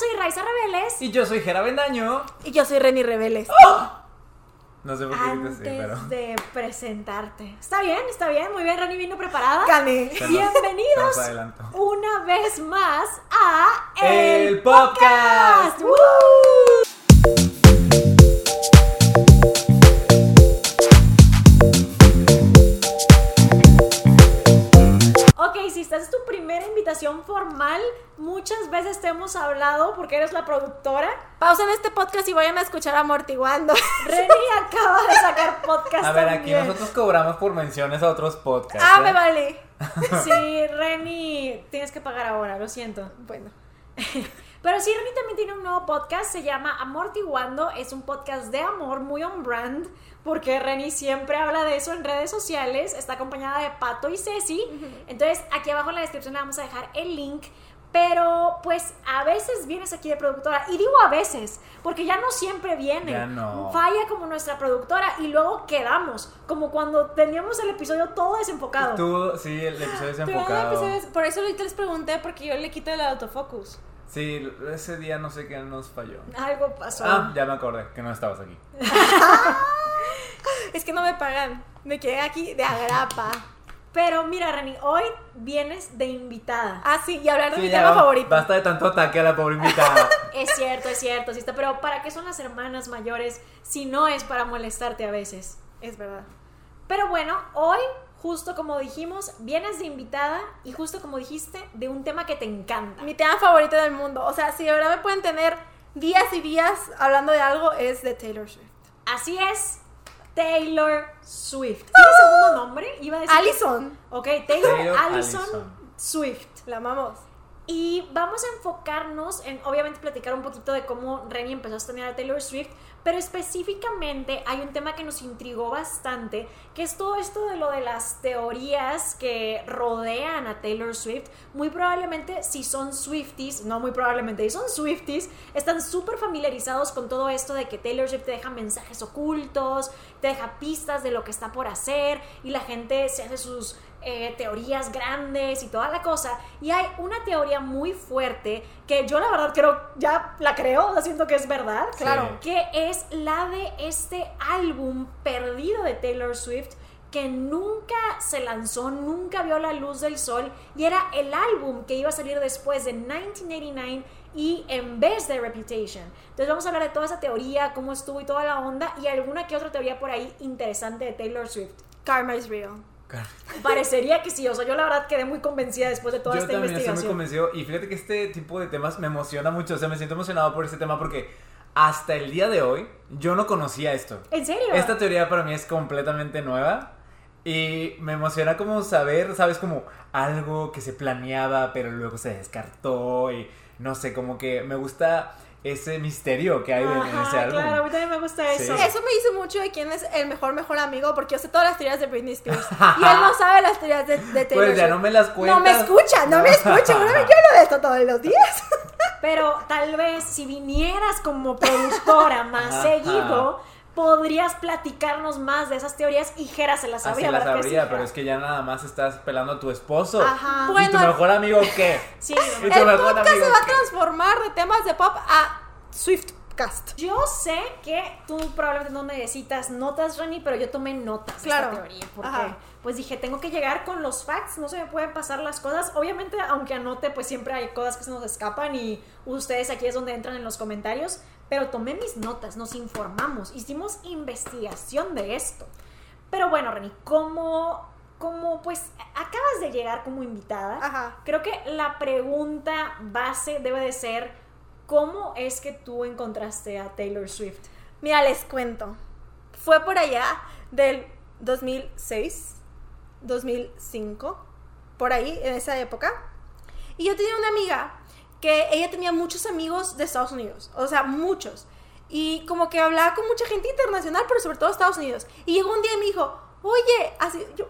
soy Raiza Rebeles. Y yo soy Jera Bendaño. Y yo soy Reni Rebeles. No sé por qué dices así, Antes pero. de presentarte. Está bien, está bien. Muy bien, Rani vino preparada. Gané. Bienvenidos una vez más a El podcast. ¡Woo! Formal, muchas veces te hemos hablado porque eres la productora. Pausen este podcast y vayan a escuchar Amortiguando. Reni acaba de sacar podcast A ver, aquí también. nosotros cobramos por menciones a otros podcasts. ah, ¿eh? me vale. Sí, Reni, tienes que pagar ahora, lo siento. Bueno. Pero sí, Reni también tiene un nuevo podcast, se llama Amortiguando, es un podcast de amor muy on brand, porque Reni siempre habla de eso en redes sociales, está acompañada de Pato y Ceci, entonces aquí abajo en la descripción le vamos a dejar el link, pero pues a veces vienes aquí de productora, y digo a veces, porque ya no siempre viene, Ya no. falla como nuestra productora y luego quedamos, como cuando teníamos el episodio todo desenfocado. Tú, sí, el episodio es Pero enfocado. no, pues, por eso ahorita les pregunté, porque yo le quito el autofocus. Sí, ese día no sé qué nos falló. Algo pasó. Ah, ya me acordé que no estabas aquí. Es que no me pagan. Me quedé aquí de agrapa. Pero mira, Reni, hoy vienes de invitada. Ah, sí, y hablar de Sí, mi tema va- favorito. Basta de tanto ataque a la pobre invitada. Es cierto, es cierto, sí está. Pero ¿para qué son las hermanas mayores si no es para molestarte a veces? Es verdad. Pero bueno, hoy, justo como dijimos, vienes de invitada y justo como dijiste, de un tema que te encanta. Mi tema favorito del mundo. O sea, si de verdad me pueden tener días y días hablando de algo, es de Taylor Swift. Así es, Taylor Swift. ¿Tiene segundo nombre? Iba a decir. Allison. Ok, Taylor, Taylor Allison, Allison. Swift. La amamos. Y vamos a enfocarnos en, obviamente, platicar un poquito de cómo Reni empezó a estudiar a Taylor Swift, pero específicamente hay un tema que nos intrigó bastante, que es todo esto de lo de las teorías que rodean a Taylor Swift. Muy probablemente, si son Swifties, no muy probablemente, si son Swifties, están súper familiarizados con todo esto de que Taylor Swift te deja mensajes ocultos, te deja pistas de lo que está por hacer, y la gente se hace sus eh, teorías grandes y toda la cosa. Y hay una teoría muy fuerte que yo la verdad creo, ya la creo, siento que es verdad, Sí. claro, que es la de este álbum perdido de Taylor Swift que nunca se lanzó, nunca vio la luz del sol y era el álbum que iba a salir después de 1989 y en vez de Reputation. Entonces vamos a hablar de toda esa teoría, cómo estuvo y toda la onda y alguna que otra teoría por ahí interesante de Taylor Swift. Karma is real. Parecería que sí, o sea, yo la verdad quedé muy convencida después de toda Yo esta también estoy muy investigación. convencido. Y fíjate que este tipo de temas me emociona mucho. O sea, me siento emocionado por este tema porque hasta el día de hoy yo no conocía esto. ¿En serio? Esta teoría para mí es completamente nueva. Y me emociona como saber, ¿sabes? Como algo que se planeaba, pero luego se descartó. Y no sé, como que me gusta ese misterio que hay en- en ese Ajá, álbum. claro, a mí también me gusta Sí. eso. Eso me dice mucho de quién es el mejor, mejor amigo, porque yo sé todas las teorías de Britney Spears. y él no sabe las teorías de, de Taylor Pues ya no me las cuentas. No me escucha, no me escucha. Ahora me quiero de esto todos los días. Pero tal vez si vinieras como productora más Ajá. seguido, podrías platicarnos más de esas teorías y Jera se las Así sabría, la ¿verdad que sí, sabría, pero es que ya nada más estás pelando a tu esposo. Ajá. ¿Y tu mejor amigo qué? Sí, ¿Y tu el mejor podcast amigo se va a qué? transformar de temas de pop a Swiftcast. Yo sé que tú probablemente no necesitas notas, Rani, pero yo tomé notas Claro. de esta teoría. Porque, Ajá. pues dije, tengo que llegar con los facts, no se me pueden pasar las cosas. Obviamente, aunque anote, pues siempre hay cosas que se nos escapan y ustedes aquí es donde entran en los comentarios. Pero tomé mis notas, nos informamos, hicimos investigación de esto. Pero bueno, Rani, como, como pues acabas de llegar como invitada, Ajá. Creo que la pregunta base debe de ser, ¿cómo es que tú encontraste a Taylor Swift? Mira, les cuento. Fue por allá del 2006, 2005, por ahí, en esa época. Y yo tenía una amiga que ella tenía muchos amigos de Estados Unidos, o sea, muchos. Y como que hablaba con mucha gente internacional, pero sobre todo Estados Unidos. Y llegó un día y me dijo, oye, así, yo,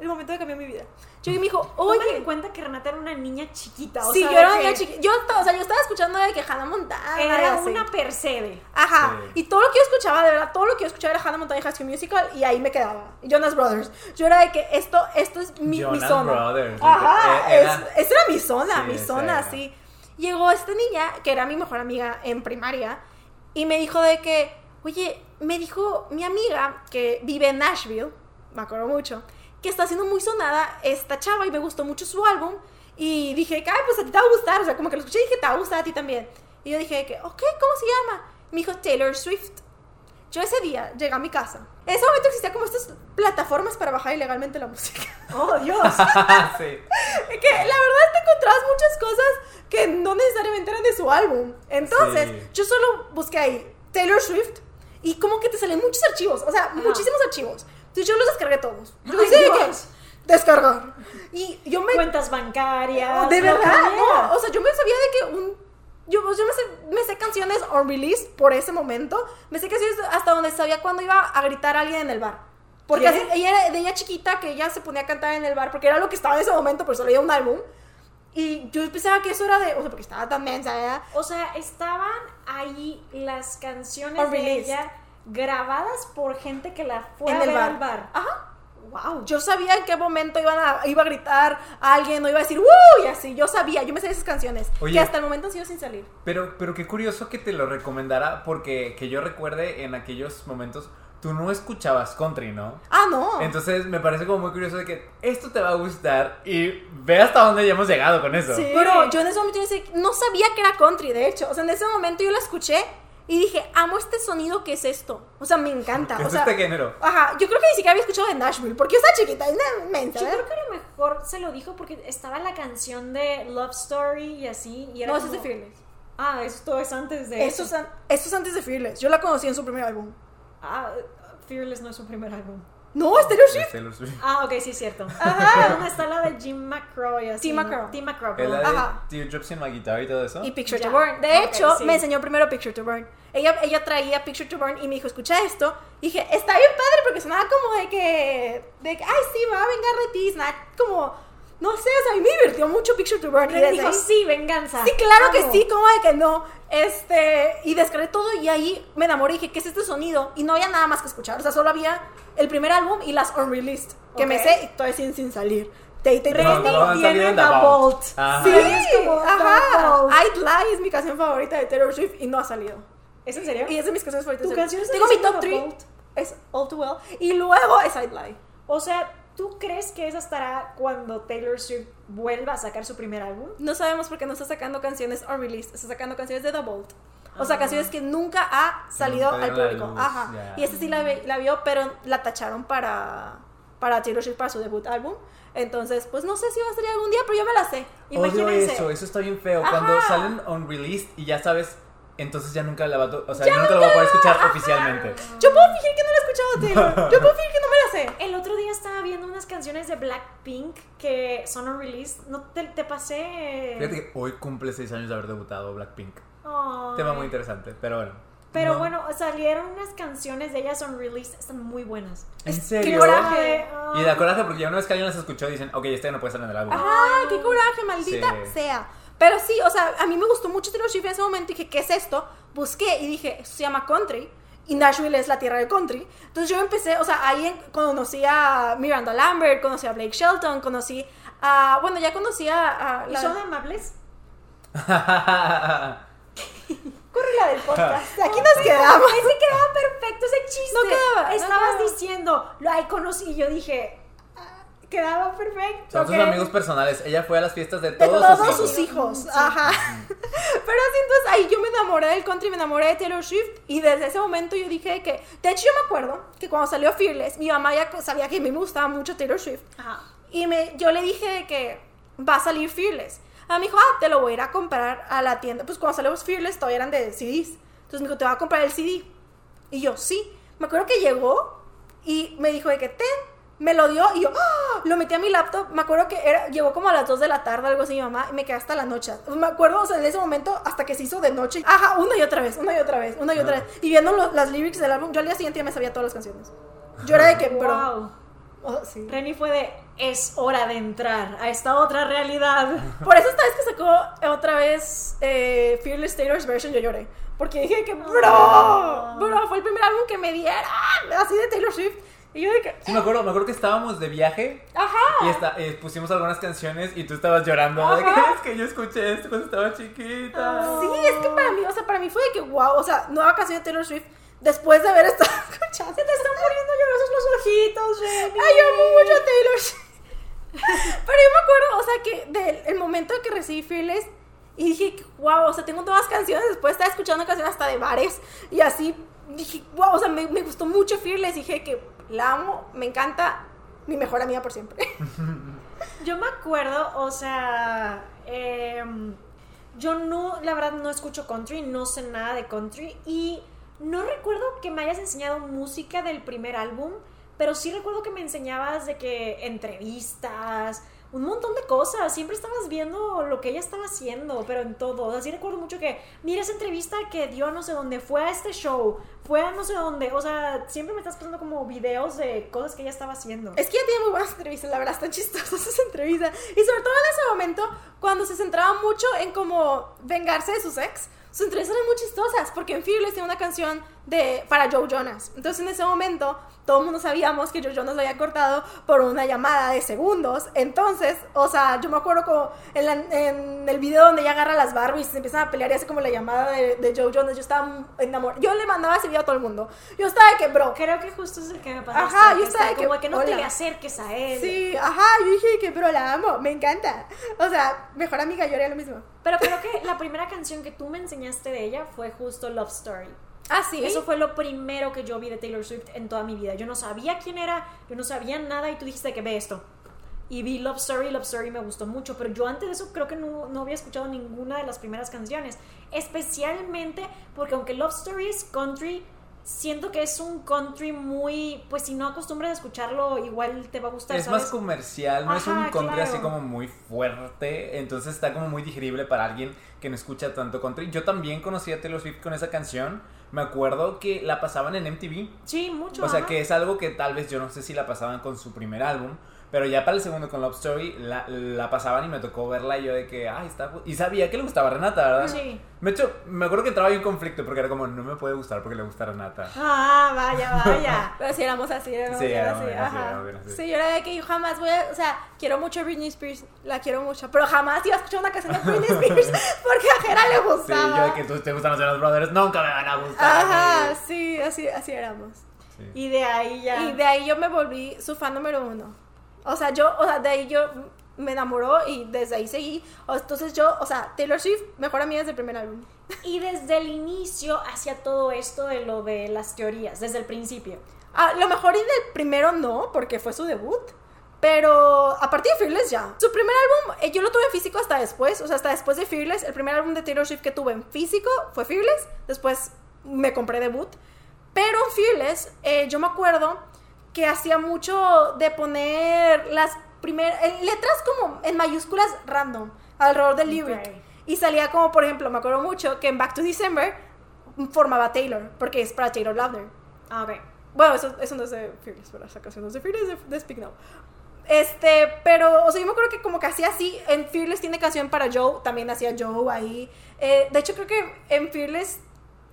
el momento de cambiar mi vida. Yo y me dijo, Oye, en cuenta que Renata era una niña chiquita, o sí, sea, yo era una que chiqui- yo, o sea, yo estaba escuchando de que Hannah Montana. Era así. una percebe. Ajá. Sí. Y todo lo que yo escuchaba, de verdad, todo lo que yo escuchaba era Hannah Montana y High School Musical y ahí me quedaba. Jonas Brothers. Yo era de que esto, esto es mi, mi Jonas zona. Brothers, Ajá. era- es, esa era mi zona, Sí, mi zona, era. Llegó esta niña, que era mi mejor amiga en primaria, y me dijo de que, oye, me dijo mi amiga que vive en Nashville, me acuerdo mucho, que está siendo muy sonada esta chava y me gustó mucho su álbum. Y dije, ay, pues a ti te va a gustar. O sea, como que lo escuché y dije, te va a gustar a ti también. Y yo dije, que, ok, ¿cómo se llama? Me dijo Taylor Swift. Yo ese día llegué a mi casa. En ese momento existía como estas plataformas para bajar ilegalmente la música. Oh, Dios. sí. que la verdad te encontrabas muchas cosas que no necesariamente eran de su álbum. Entonces, Sí. yo solo busqué ahí Taylor Swift y como que te salen muchos archivos, o sea, muchísimos archivos. Entonces yo los descargué todos. Yo Ay, de que Dios. descargar. Y yo me Cuentas bancarias. de lo que verdad, no, o sea, yo me sabía de que un yo, yo me, sé, me sé canciones on release por ese momento. Me sé canciones hasta donde sabía cuando iba a gritar a alguien en el bar. Porque así- ella era de ella chiquita que ella se ponía a cantar en el bar porque era lo que estaba en ese momento, pero solo había un álbum. Y yo pensaba que eso era de, o sea, porque estaba tan mensa, ¿verdad? O sea, estaban ahí las canciones On de ella grabadas por gente que la fue En a el ver bar. al bar. Ajá. Wow. Yo sabía en qué momento iban a, iba a gritar a alguien o iba a decir ¡Woo! Y así, yo sabía, yo me sé esas canciones. Oye. Que hasta el momento han sido sin salir. Pero, pero qué curioso que te lo recomendara porque que yo recuerde en aquellos momentos tú no escuchabas country, ¿no? Ah, no. Entonces me parece como muy curioso de que esto te va a gustar y ve hasta dónde ya hemos llegado con eso. Sí. Pero yo en ese momento no sabía que era country, de hecho. O sea, en ese momento yo la escuché y dije, amo este sonido, ¿qué es esto? O sea, me encanta. ¿Qué o es sea, este género? Ajá, yo creo que ni siquiera había escuchado de Nashville, porque yo estaba chiquita, es una mensa, Yo creo que a lo mejor se lo dijo porque estaba la canción de Love Story y así. Y era No, eso es de Fearless. Ah, esto es antes de Esto es, eso. an- esto es antes de Fearless. Yo la conocí en su primer álbum. Ah, Fearless no es su primer álbum. No, es Taylor Swift. Taylor Swift. Ah, ok, sí es cierto. Ajá. ¿Dónde está la de Jim McCrow y así? Tim no? McCraw. Tim McCraw, ¿Es la de Ajá. Teardrops in My Guitar y todo eso? Y Picture Ya. to Burn. De Ok, hecho, sí. me enseñó primero Picture to Burn. Ella, ella traía Picture to Burn y me dijo, escucha esto. Y dije, está bien padre porque sonaba como de que, de que, ay, sí, va a vengar de ti. Nada, como, no sé, o sea, a mí me divirtió mucho Picture to Burn. Y Le desde dijo, ahí- sí, venganza. Sí, claro que Amo. sí, ¿cómo de que no? Este, y descargué todo y ahí me enamoré y dije, ¿qué es este sonido? Y no había nada más que escuchar, o sea, solo había el primer álbum y las unreleased, que me Ok. sé y todavía sin, sin salir. Te, te, te- No, Britney no han tiene The Vault. Sí, es como ajá. I'd Lie es mi canción favorita de Taylor Swift y no ha salido. ¿Es en serio? Y es de mis canciones favoritas. ¿Tu canción es Tengo mi top The 3, Vault? es All Too Well, y luego es I'd Lie. O sea, ¿tú crees que esa estará cuando Taylor Swift vuelva a sacar su primer álbum? No sabemos por qué no está sacando canciones unreleased, está sacando canciones de The Vault. O sea, Ah. canciones que nunca ha salido al público. luz, Ajá. Y esta sí la, vio, pero la tacharon para, para Taylor Swift para su debut álbum. Entonces, pues no sé si va a salir algún día, pero yo me la sé. Odio Imagínense. eso, eso está bien feo. Ajá. Cuando salen unreleased y ya sabes, entonces ya nunca la va a, o sea, ya nunca la voy a poder escuchar oficialmente. Yo puedo fingir que no la he escuchado, Taylor. Yo puedo fingir que no me la sé. El otro día estaba viendo unas canciones de Blackpink que son unreleased. No te, te pasé. Fíjate que hoy cumple 6 años de haber debutado Blackpink. Ay. Tema muy interesante, pero bueno. Pero No. bueno, salieron unas canciones de ellas unreleased. Están muy buenas. ¿En Qué serio? coraje. Y da coraje porque ya una vez que alguien las escuchó dicen, ok, este ya no puede estar en el álbum. Ay, qué coraje, maldita Sí. sea. Pero sí, o sea, a mí me gustó mucho Taylor Swift en ese momento y dije, ¿qué es esto? Busqué y dije, esto se llama country. Y Nashville es la tierra del country. Entonces yo empecé, o sea, ahí conocí a Miranda Lambert, conocí a Blake Shelton, conocí a. Bueno, ya conocí a. a ¿Y son amables? Corre la del podcast. Aquí nos quedamos. Ese quedaba perfecto, ese chiste. No quedaba, no Estabas quedaba. diciendo, lo ahí conocí. Y yo dije, quedaba perfecto. Son sus ok. amigos personales. Ella fue a las fiestas de De todos, todos, sus sus hijos. hijos. Ajá. Pero así entonces ahí yo me enamoré del country, me enamoré de Taylor Swift y desde ese momento yo dije que, de hecho yo me acuerdo que cuando salió Fearless, mi mamá ya sabía que a mí me gustaba mucho Taylor Swift Ajá. y me, yo le dije que va a salir Fearless. Ah, me dijo, ah, te lo voy a ir a comprar a la tienda. Pues cuando salió Fearless todavía eran de CDs. Entonces me dijo, te voy a comprar el CD. Y yo, sí. Me acuerdo que llegó y me dijo de que ten, me lo dio y yo ¡ah! lo metí a mi laptop. Me acuerdo que era, llegó como a las 2 de la tarde, algo así, mi mamá, y me quedé hasta la noche. Me acuerdo, o sea, en ese momento, hasta que se hizo de noche. Ajá, una y otra vez, una y otra vez, una y otra Ah. vez. Y viendo las lyrics del álbum, yo al día siguiente ya me sabía todas las canciones. Yo era de que, bro. Wow. oh, sí. Reni fue de, es hora de entrar a esta otra realidad. Por eso esta vez que sacó otra vez eh, Fearless Taylor's version yo lloré. Porque dije que, bro, Ah. bro, fue el primer álbum que me diera así de Taylor Swift. Y yo de que, Sí, me acuerdo, me acuerdo que estábamos de viaje ajá. y esta- eh, pusimos algunas canciones y tú estabas llorando. De que Ajá. es que yo escuché esto cuando estaba chiquita. Sí, es que para mí, o sea, para mí fue de que, wow, o sea, nueva canción de Taylor Swift después de haber estado escuchando. Se te están poniendo llorosos los ojitos, Remy. Ay, yo amo mucho a Taylor Swift. Pero yo me acuerdo, o sea, que del el momento en que recibí Fearless y dije, wow, o sea, tengo nuevas canciones. Después estaba escuchando canciones hasta de bares y así dije, wow, o sea, me, me gustó mucho Fearless. Dije que la amo, me encanta, mi mejor amiga por siempre. Yo me acuerdo, o sea, em, yo no, la verdad no escucho country, no sé nada de country y no recuerdo que me hayas enseñado música del primer álbum, pero sí recuerdo que me enseñabas de que entrevistas, un montón de cosas, siempre estabas viendo lo que ella estaba haciendo, pero en todo, o sea, sí recuerdo mucho que, mira esa entrevista que dio a no sé dónde, fue a este show, fue a no sé dónde, o sea, siempre me estás pasando como videos de cosas que ella estaba haciendo. Es que ella tiene muy buenas entrevistas, la verdad, están chistosas esas entrevistas. Y sobre todo en ese momento, cuando se centraba mucho en como vengarse de sus ex, sus entrevistas eran muy chistosas, porque en Fearless tiene una canción de, para Joe Jonas. Entonces en ese momento, todo el mundo sabíamos que Joe Jonas lo había cortado por una llamada de segundos. Entonces, o sea, yo me acuerdo como en, la- en el video donde ella agarra las Barbies y se empiezan a pelear y hace como la llamada de, de Joe Jonas. Yo estaba enamorada. Yo le mandaba ese video a todo el mundo. Yo estaba de que, bro, Creo que justo es el que me pasó. Ajá, yo estaba de como que, que no te hola. le acerques a él. Sí, ajá, yo dije que, pero la amo, me encanta. O sea, mejor amiga, yo haría lo mismo. Pero creo que la primera canción que tú me enseñaste de ella fue justo Love Story. Ah, sí. Eso fue lo primero que yo vi de Taylor Swift en toda mi vida. Yo no sabía quién era, yo no sabía nada y tú dijiste que ve esto. Y vi Love Story, Love Story me gustó mucho, pero yo antes de eso creo que no, no había escuchado ninguna de las primeras canciones. Especialmente porque aunque Love Story es country, siento que es un country muy, pues si no acostumbras a escucharlo, igual te va a gustar. Es ¿sabes? más comercial, no es un country claro. así como muy fuerte, entonces está como muy digerible para alguien que no escucha tanto country. Yo también conocí a Taylor Swift con esa canción, me acuerdo que la pasaban en MTV, Sí, mucho. o sea ajá. que es algo que tal vez yo no sé si la pasaban con su primer álbum, pero ya para el segundo con Love Story la, la pasaban y me tocó verla y yo de que, ay, está... gu-". Y sabía que le gustaba a Renata, ¿verdad? Sí. Me, hecho, me acuerdo que entraba ahí un conflicto porque era como, no me puede gustar porque le gusta a Renata. Ah, vaya, vaya. Pero si éramos así, éramos Sí, éramos así, bien así, ajá. éramos bien así. Sí, yo era de que yo jamás voy a, o sea, quiero mucho a Britney Spears, la quiero mucho, pero jamás iba a escuchar una canción de Britney Spears porque a Jera le Sí, gustaba. yo de que tú te gustan los Jonas Brothers, nunca me van a gustar. Ajá, sí, así, así éramos. Sí. Y de ahí ya. Y de ahí yo me volví su fan número uno. O sea, yo, o sea, de ahí yo me enamoró y desde ahí seguí. Entonces yo, o sea, Taylor Swift, mejor amiga desde el primer álbum. Y desde el inicio hacia todo esto de lo de las teorías, desde el principio. Ah, lo mejor y del primero no, porque fue su debut. Pero a partir de Fearless ya. Su primer álbum, eh, yo lo tuve en físico hasta después, o sea, hasta después de Fearless. El primer álbum de Taylor Swift que tuve en físico fue Fearless. Después me compré debut. Pero en Fearless, eh, yo me acuerdo que hacía mucho de poner las primeras letras como en mayúsculas random alrededor del lyric. Ok. Y salía como, por ejemplo, me acuerdo mucho que en Back to December formaba Taylor, porque es para Taylor Lautner. Ah, ok. Bueno, eso, eso no es de Fearless, ¿verdad? Esa canción no es de Fearless, es de, de Speak Now. Este, pero, o sea, yo me acuerdo que como que hacía así, en Fearless tiene canción para Joe, también hacía Joe ahí. Eh, de hecho, creo que en Fearless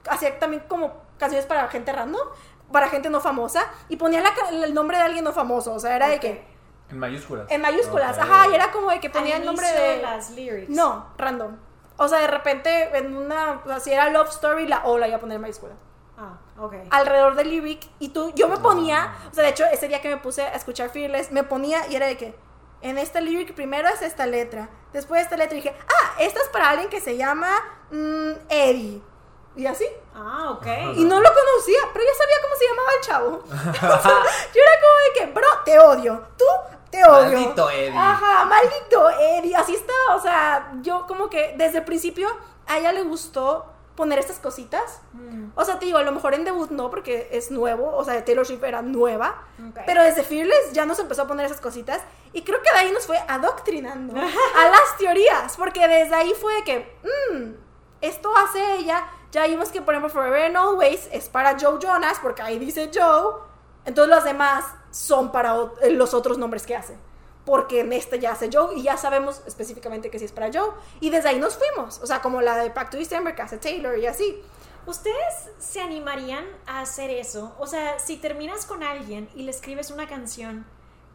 hacía también como canciones para gente random, para gente no famosa, y ponía la el nombre de alguien no famoso, o sea, era de Ok. que, En mayúsculas. en mayúsculas, Ok. ajá, y era como de que Al ponía el nombre de... las lyrics. No, random. O sea, de repente en una, o sea, si era Love Story, la O la iba a poner en mayúscula Ah, ok. alrededor del lyric y tú, yo me ponía, o sea, de hecho, ese día que me puse a escuchar Fearless, me ponía y era de que en este lyric primero es esta letra, después de esta letra y dije, ah, esta es para alguien que se llama mm, Eddie. Y así. Ah, ok. Y no lo conocía, pero ya sabía cómo se llamaba el chavo. O sea, yo era como de que, bro, te odio. Tú, te odio. Maldito Eddie. Ajá, maldito Eddie. Así estaba. O sea, yo como que desde el principio a ella le gustó poner estas cositas. Mm, O sea, te digo, a lo mejor en debut no, porque es nuevo. O sea, Taylor Swift era nueva. ok. Pero desde Fearless ya nos empezó a poner esas cositas. Y creo que de ahí nos fue adoctrinando a las teorías. Porque desde ahí fue de que, mmm, esto hace ella. Ya vimos que, por ejemplo, Forever and Always es para Joe Jonas, porque ahí dice Joe. Entonces los demás son para eh, los otros nombres que hace. Porque en este ya hace Joe y ya sabemos específicamente que sí es para Joe. Y desde ahí nos fuimos. O sea, como la de Back to December que hace Taylor y así. ¿Ustedes se animarían a hacer eso? O sea, si terminas con alguien y le escribes una canción,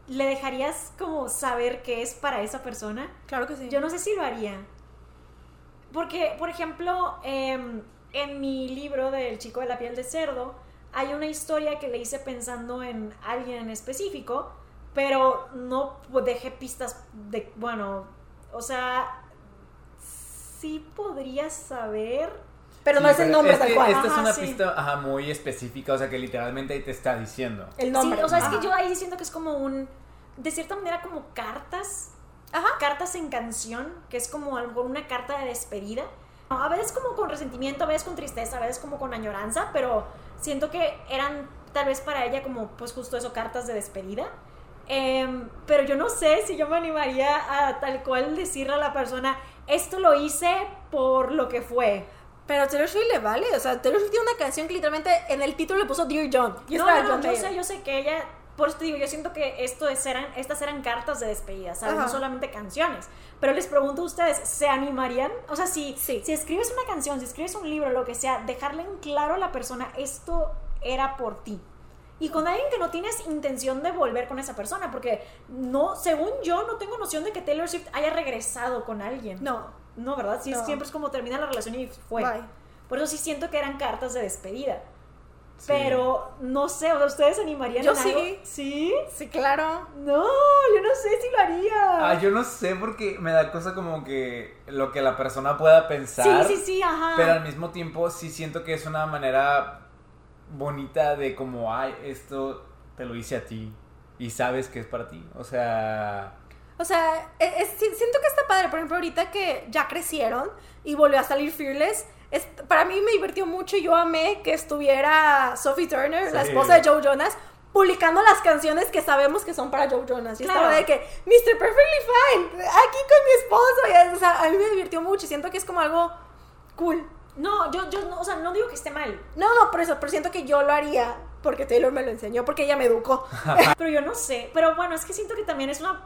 ¿le dejarías como saber que es para esa persona? Claro que sí. Yo no sé si lo haría. Porque, por ejemplo, em, en mi libro del chico de la piel de cerdo, hay una historia que le hice pensando en alguien en específico, pero no dejé pistas de, bueno, o sea, sí podría saber. Pero no Sí, es el nombre es tal cual. Esta es una sí. pista ajá, muy específica, o sea que literalmente ahí te está diciendo. El nombre. Sí, o sea, es que yo ahí siento que es como un, de cierta manera como cartas, Ajá. cartas en canción, que es como una carta de despedida. A veces como con resentimiento, a veces con tristeza, a veces como con añoranza, pero siento que eran tal vez para ella como pues justo eso, cartas de despedida. Em, pero yo no sé si yo me animaría a tal cual decirle a la persona, esto lo hice por lo que fue. Pero a Taylor Swift le vale. O sea, Taylor Swift tiene una canción que literalmente en el título le puso Dear John. Y no, no, no, John yo Mayer. sé, yo sé que ella, por eso te digo, yo siento que esto es- eran, estas eran cartas de despedida, ¿sabes? Ajá. No solamente canciones. Pero les pregunto a ustedes, ¿se animarían? O sea, si, Sí. si escribes una canción, si escribes un libro, lo que sea, dejarle en claro a la persona, esto era por ti. Y con alguien que no tienes intención de volver con esa persona, porque no, según yo, no tengo noción de que Taylor Swift haya regresado con alguien. No. No, ¿verdad? Sí, No. siempre es como termina la relación y fue. Bye. Por eso sí siento que eran cartas de despedida. Sí. Pero no sé, o sea, ¿ustedes animarían Yo en algo? sí. ¿Sí? Sí, claro. No, yo no sé si lo haría. Ah, yo no sé porque me da cosa como que lo que la persona pueda pensar. sí, sí, sí, ajá. Pero al mismo tiempo sí siento que es una manera bonita de como, ay, esto te lo hice a ti y sabes que es para ti. O sea, O sea, es- es- si- siento que está padre. Por ejemplo, ahorita que ya crecieron y volvió a salir Fearless, es- para mí me divirtió mucho y yo amé que estuviera Sophie Turner, la Sí. esposa de Joe Jonas, publicando las canciones que sabemos que son para Joe Jonas. Y Claro. estaba de que, Mr. Perfectly Fine, aquí con mi esposo. Y, o sea, a mí me divirtió mucho y siento que es como algo cool. No, yo, yo, no, o sea, no digo que esté mal. No, no, por eso, pero siento que yo lo haría porque Taylor me lo enseñó, porque ella me educó. pero yo no sé. Pero bueno, es que siento que también es una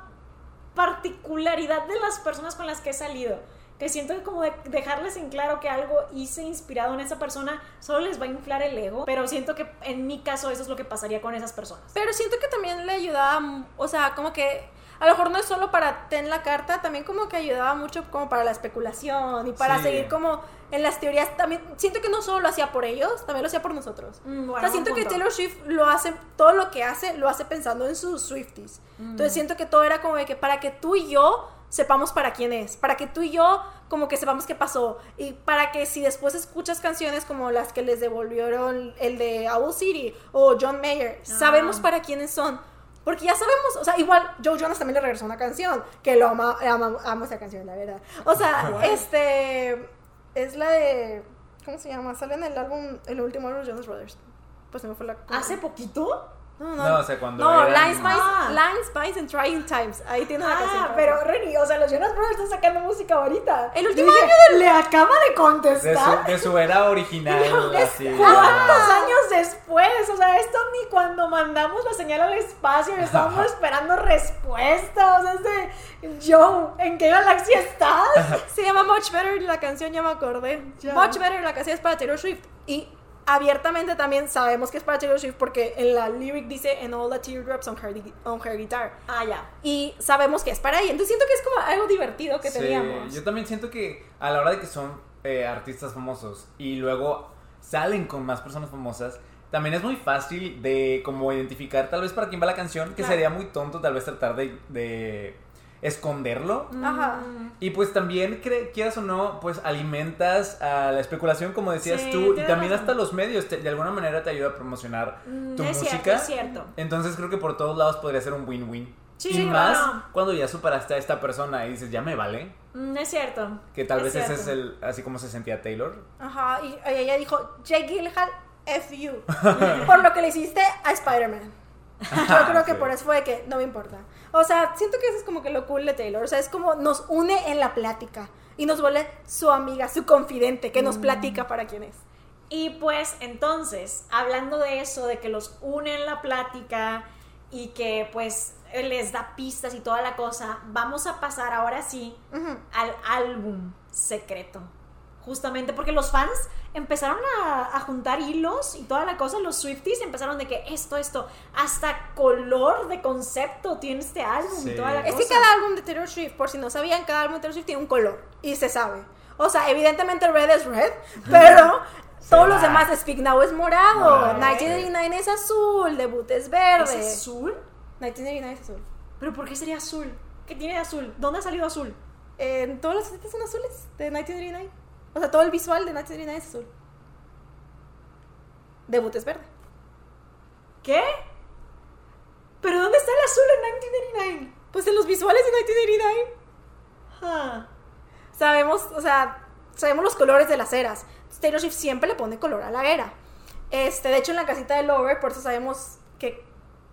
particularidad de las personas con las que he salido. Que siento que como de dejarles en claro que algo hice inspirado en esa persona solo les va a inflar el ego. Pero siento que en mi caso eso es lo que pasaría con esas personas. Pero siento que también le ayudaba, mm, o sea, como que a lo mejor no es solo para ten la carta, también como que ayudaba mucho como para la especulación y para Sí. seguir como en las teorías. También siento que no solo lo hacía por ellos, también lo hacía por nosotros. Mm, bueno, o sea, siento que. Taylor Swift lo hace, todo lo que hace, lo hace pensando en sus Swifties. Mm. Entonces siento que todo era como de que para que tú y yo sepamos para quién es, para que tú y yo como que sepamos qué pasó y para que si después escuchas canciones como las que les devolvieron el de Owl City o John Mayer, sabemos Ah. para quiénes son. Porque ya sabemos, o sea, igual Joe Jonas también le regresó una canción, que lo ama, ama, amo esa canción, la verdad. O sea, este es la de ¿cómo se llama? Sale en el álbum, el último álbum de Jonas Brothers. Pues se me fue la ¿Hace poquito? No, no, o sea, cuando no, eran- Line Spice, Ah. Line Spice and Trying Times. Ahí tiene una canción. Ah, pero Reni, o sea, los Jonas Brothers están sacando música ahorita. El último dije, año Le acaba de de su, contestar. de su era original, así. ¿Cuántos años después? O sea, esto ni cuando mandamos la señal al espacio y estábamos esperando respuesta. O sea, es de Joe, ¿en qué galaxia estás? Se llama Much Better la canción, ya me acordé. Ya. Much Better la canción es para Taylor Swift. Y abiertamente también sabemos que es para Taylor Swift porque en la lyric dice And all the teardrops on her, on her guitar. Ah, ya. Y sabemos que es para ella. Entonces siento que es como algo divertido que Sí, teníamos. Yo también siento que a la hora de que son eh, artistas famosos y luego salen con más personas famosas, también es muy fácil de como identificar tal vez para quién va la canción, que Claro. sería muy tonto tal vez tratar de, de esconderlo. Ajá. Mm. Y pues también, quieras o no, pues alimentas a la especulación, como decías Sí, tú, y también razón. hasta los medios, te- de alguna manera te ayuda a promocionar Mm, tu es música. cierto, es cierto. Entonces creo que por todos lados podría ser un win-win. Sí, y sí, más claro. cuando ya superaste a esta persona y dices, ya me vale. Mm, es cierto. Que tal Es vez ese es el, así como se sentía Taylor. Ajá. Y ella dijo, Jake Gyllenhaal, F you. por lo que le hiciste a Spider-Man. Yo creo que Sí. por eso fue que no me importa. O sea, siento que eso es como que lo cool de Taylor. O sea, es como nos une en la plática y nos vuelve su amiga, su confidente, que nos Mm. platica para quién es. Y pues entonces, hablando de eso, de que los une en la plática y que pues les da pistas y toda la cosa, vamos a pasar ahora sí al álbum secreto. Justamente porque los fans empezaron a, a juntar hilos y toda la cosa, los Swifties empezaron de que esto, esto, hasta color de concepto tiene este álbum y Sí. toda la Es cosa. que cada álbum de Taylor Swift, por si no sabían, cada álbum de Taylor Swift tiene un color y se sabe. O sea, evidentemente Red es Red, pero todos los demás, Speak Now es morado, Morado, 1989 es azul, Debut es verde. ¿Es azul? 1989 es azul. ¿Pero por qué sería azul? ¿Qué tiene de azul? ¿Dónde ha salido azul? En todas las facetas son azules de 1989. O sea, todo el visual de 1989 es azul. Debut es verde. ¿Qué? ¿Pero dónde está el azul en 1989? Pues en los visuales de 1989 Ah. sabemos, o sea, sabemos los colores de las eras. Taylor Swift siempre le pone color a la era. Este, de hecho, en la casita de Lover, por eso sabemos que,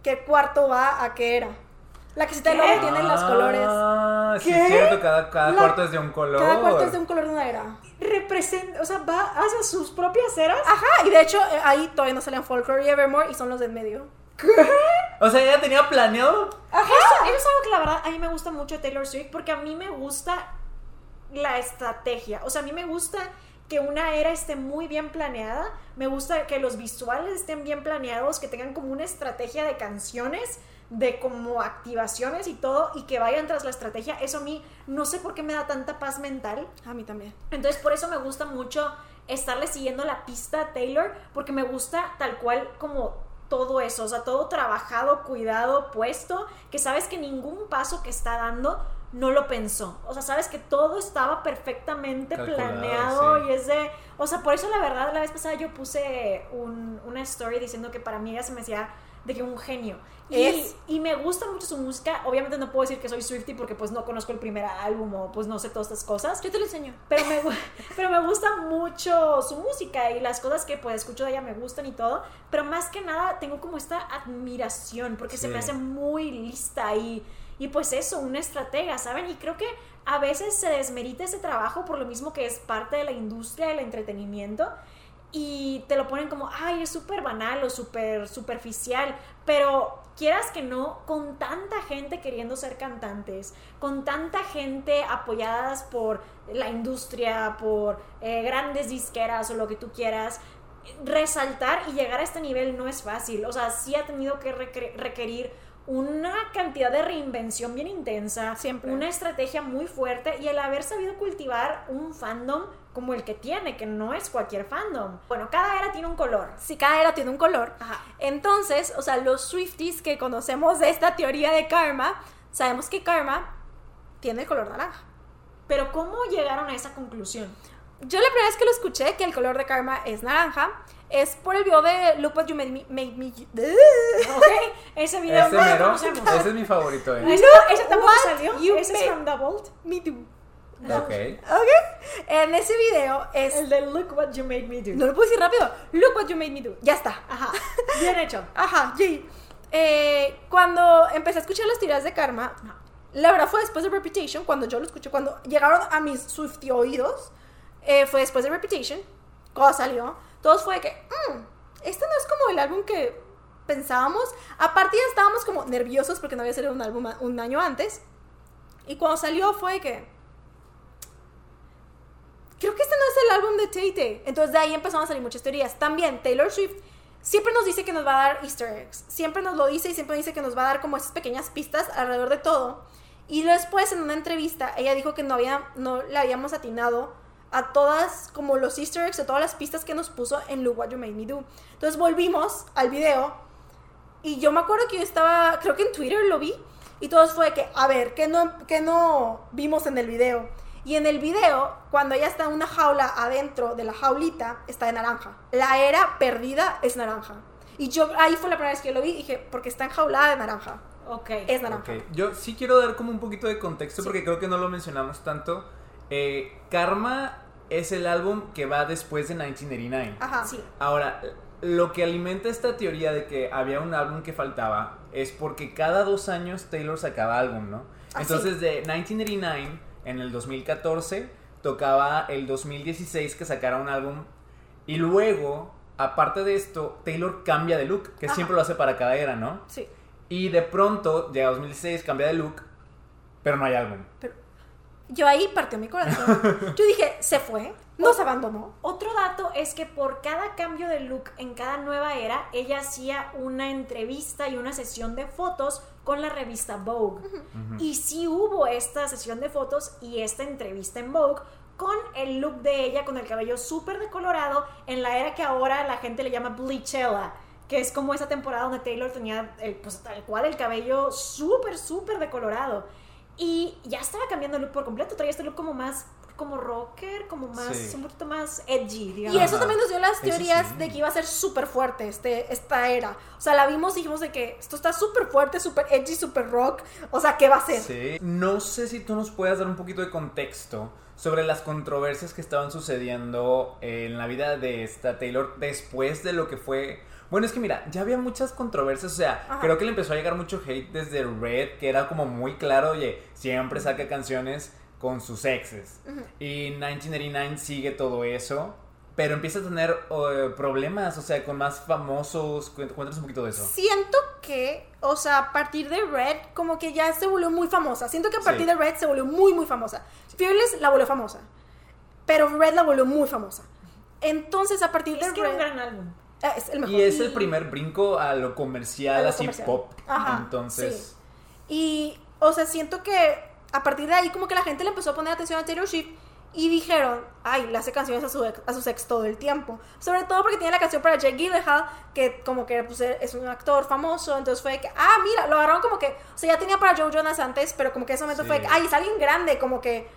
qué cuarto va a qué era. La casita de ¿Qué? Lover tiene los colores. Ah, sí, ¿Qué? es cierto, cada, cada La- cuarto es de un color. Cada cuarto es de un color de una era. Representa, o sea, va hacia sus propias eras. Ajá, y de hecho, eh, ahí todavía no salen Folklore y Evermore y son los de en medio. O sea, ella tenía planeado. Ajá. Eso, eso es algo que la verdad a mí me gusta mucho de Taylor Swift porque a mí me gusta la estrategia. O sea, a mí me gusta que una era esté muy bien planeada. Me gusta que los visuales estén bien planeados, que tengan como una estrategia de canciones, de como activaciones y todo, y que vayan tras la estrategia. Eso a mí no sé por qué me da tanta paz mental. A mí también. Entonces por eso me gusta mucho estarle siguiendo la pista a Taylor, porque me gusta tal cual como todo eso, o sea, todo trabajado, cuidado, puesto, que sabes que ningún paso que está dando no lo pensó. O sea, sabes que todo estaba perfectamente Calculado, planeado sí. y es de... O sea, por eso la verdad, la vez pasada yo puse un- una story diciendo que para mí ella se me hacía de que un genio. Y, Es. y me gusta mucho su música. Obviamente no puedo decir que soy Swiftie porque pues no conozco el primer álbum o pues no sé todas estas cosas. Yo te lo enseño. Pero me, pero me gusta mucho su música y las cosas que pues escucho de ella me gustan y todo. Pero más que nada tengo como esta admiración porque se me hace muy lista y, y pues eso, una estratega, ¿saben? Y creo que a veces se desmerita ese trabajo por lo mismo que es parte de la industria del entretenimiento y te lo ponen como, ay, es súper banal o súper superficial, pero quieras que no, con tanta gente queriendo ser cantantes, con tanta gente apoyadas por la industria, por eh, grandes disqueras o lo que tú quieras, resaltar y llegar a este nivel no es fácil, o sea, sí ha tenido que requer- requerir una cantidad de reinvención bien intensa, Siempre. una estrategia muy fuerte y el haber sabido cultivar un fandom como el que tiene, que no es cualquier fandom. Bueno, cada era tiene un color. Si cada era tiene un color. Ajá. Entonces, o sea, los Swifties que conocemos de esta teoría de karma, sabemos que karma tiene el color naranja. Pero ¿cómo llegaron a esa conclusión? Yo la primera vez que lo escuché, que el color de karma es naranja, es por el video de Look What You Made Me... made me- ¿Ok? Ese video Ese no mero, ese es mi favorito, ¿eh? Ese, ese tampoco salió. you Ese es from the Vault. Me too. Ok. ¿Ok? En ese video es... El de Look What You Made Me Do. No lo puedo decir rápido. Look What You Made Me Do. Ya está. Ajá. Bien hecho. Ajá, Jay. Eh, cuando empecé a escuchar las teorías de karma, la verdad fue después de Reputation, cuando yo lo escuché, cuando llegaron a mis Swiftie oídos, eh, fue después de Reputation, cuando salió, todos fue de que, "Mm, este no es como el álbum que pensábamos. Aparte ya estábamos como nerviosos porque no había salido un álbum un año antes. Y cuando salió fue de que, creo que este no es el álbum de Tay Tay. Entonces de ahí empezaron a salir muchas teorías. También Taylor Swift siempre nos dice que nos va a dar easter eggs. Siempre nos lo dice y siempre dice que nos va a dar como esas pequeñas pistas alrededor de todo. Y después en una entrevista ella dijo que no, había, no le habíamos atinado a todas como los easter eggs o todas las pistas que nos puso en Look What You Made Me Do. Entonces volvimos al video y yo me acuerdo que yo estaba, creo que en Twitter lo vi y todos fue que, a ver, ¿qué no, qué no vimos en el video? Y en el video, cuando ella está en una jaula adentro de la jaulita, está de naranja. La era perdida es naranja. Y yo ahí fue la primera vez que yo lo vi y dije, porque está enjaulada de naranja. Ok. Es naranja. Ok, Yo sí quiero dar como un poquito de contexto porque creo que no lo mencionamos tanto. Eh, Karma es el álbum que va después de 1989. Ajá. Sí. Ahora, lo que alimenta esta teoría de que había un álbum que faltaba es porque cada dos años Taylor sacaba álbum, ¿no? Ah, Entonces de 1989 en el 2014 tocaba el 2016 que sacara un álbum y luego, aparte de esto, Taylor cambia de look, que Ajá. siempre lo hace para cada era, ¿no? Sí. Y de pronto llega 2016, cambia de look, pero no hay álbum. Pero yo ahí partió mi corazón. Yo dije, se fue, nos abandonó. Otro dato es que por cada cambio de look en cada nueva era, ella hacía una entrevista y una sesión de fotos con la revista Vogue. Y sí hubo esta sesión de fotos y esta entrevista en Vogue con el look de ella, con el cabello súper decolorado, en la era que ahora la gente le llama Bleachella, que es como esa temporada donde Taylor tenía el, pues, tal cual el cabello súper, súper decolorado. Y ya estaba cambiando el look por completo, traía este look como más como rocker, como más, Sí. un poquito más edgy, digamos. Y eso también nos dio las teorías sí. de que iba a ser súper fuerte este, esta era. O sea, la vimos y dijimos de que esto está súper fuerte, súper edgy, súper rock. O sea, ¿qué va a ser? Sí. No sé si tú nos puedas dar un poquito de contexto sobre las controversias que estaban sucediendo en la vida de esta Taylor después de lo que fue. Bueno, es que mira, ya había muchas controversias, o sea, Ajá. creo que le empezó a llegar mucho hate desde Red, que era como muy claro, oye, siempre saca canciones con sus exes. Y 1989 sigue todo eso, pero empieza a tener problemas, o sea, con más famosos. Cuént- Cuéntanos un poquito de eso. Siento que, o sea, a partir de Red, como que ya se volvió muy famosa. Siento que a partir Sí. de Red se volvió muy, muy famosa. Fearless la volvió famosa. Pero Red la volvió muy famosa. Entonces, a partir de Es que era Red. un gran álbum. eh, es el mejor. Y es el primer brinco a lo comercial, A lo así comercial. pop. Ajá, Entonces, Y, o sea, siento que a partir de ahí como que la gente le empezó a poner atención a Taylor Swift y dijeron, ay, le hace canciones a su, ex, a su ex todo el tiempo. Sobre todo porque tiene la canción para Jake Gyllenhaal, que como que pues, es un actor famoso, entonces fue que, ah, mira, lo agarraron como que, o sea, ya tenía para Joe Jonas antes, pero como que ese momento Sí. fue que, ay, es alguien grande, como que,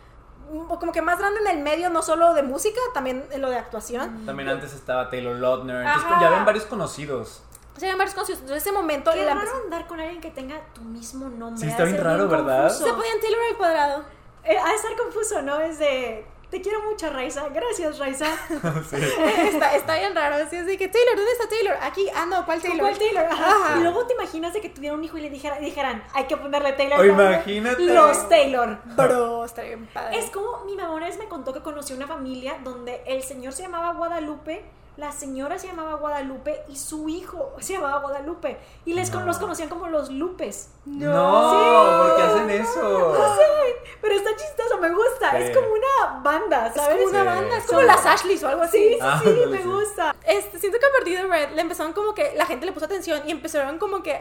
como que más grande en el medio, no solo de música, también en lo de actuación. también antes estaba Taylor Lautner. Entonces, Ajá. ya ven varios conocidos. O sea, eran varios conciertos. Entonces, ese momento Qué la raro andar con alguien que tenga tu mismo nombre. Sí, está de bien raro, ¿verdad? confuso. Se podían Taylor al cuadrado. Eh, ha de estar confuso, ¿no? Es de. Te quiero mucho, Raiza. Gracias, Raiza. está, está bien raro. Así, así que, Taylor, ¿dónde está Taylor? Aquí, ah, no, ¿cuál Taylor? ¿Cuál Taylor? Ajá. Ajá. Y luego te imaginas de que tuviera un hijo y le dijera, dijeran, hay que ponerle Taylor. O imagínate. Los Taylor. Bro, está bien padre. Es como mi mamá una vez me contó que conoció una familia donde el señor se llamaba Guadalupe, la señora se llamaba Guadalupe y su hijo se llamaba Guadalupe. Y les con- No. los conocían como los Lupes. No, Sí. ¿por qué hacen eso? No sé, pero está chistoso, me gusta. Sí. Es como una banda, Es ¿sabes? como una Sí. banda, es como las Ashleys o algo así. Sí, sí, Ah, me gusta. Este, siento que a partir de Red le empezaron como que la gente le puso atención y empezaron como que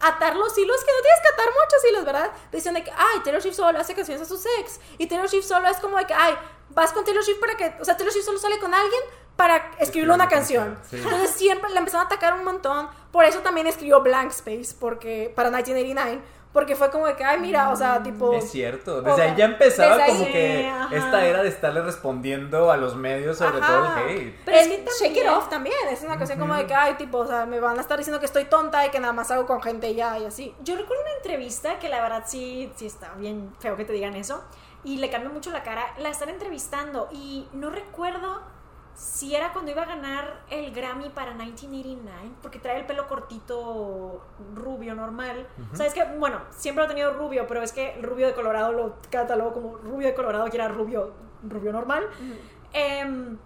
atar los hilos que no tienes que atar muchos hilos, ¿verdad? Dicen de que, ay, Taylor Swift solo hace canciones a sus ex y Taylor Swift solo es como de que, ay, vas con Taylor Swift para que, o sea, Taylor Swift solo sale con alguien para escribirle Escribir una canción, sí. Entonces siempre la empezaron a atacar un montón. Por eso también escribió Blank Space porque para 1989, porque fue como de que, ay, mira, o sea, tipo Es cierto, desde ahí ya empezaba desde ahí- como que Ajá. esta era de estarle respondiendo a los medios sobre Ajá. todo el hate. Pero es que Shake It también- Off también es una cuestión como de que, ay, tipo, o sea, me van a estar diciendo que estoy tonta y que nada más hago con gente y ya y así. Yo recuerdo una entrevista que la verdad sí, sí está bien feo que te digan eso. Y le cambia mucho la cara. La están entrevistando y no recuerdo si era cuando iba a ganar el Grammy para 1989, porque trae el pelo cortito rubio normal. Sabes que, bueno, siempre lo he tenido rubio, pero es que el rubio de Colorado lo catalogo como rubio de Colorado, que era rubio, rubio normal. Em,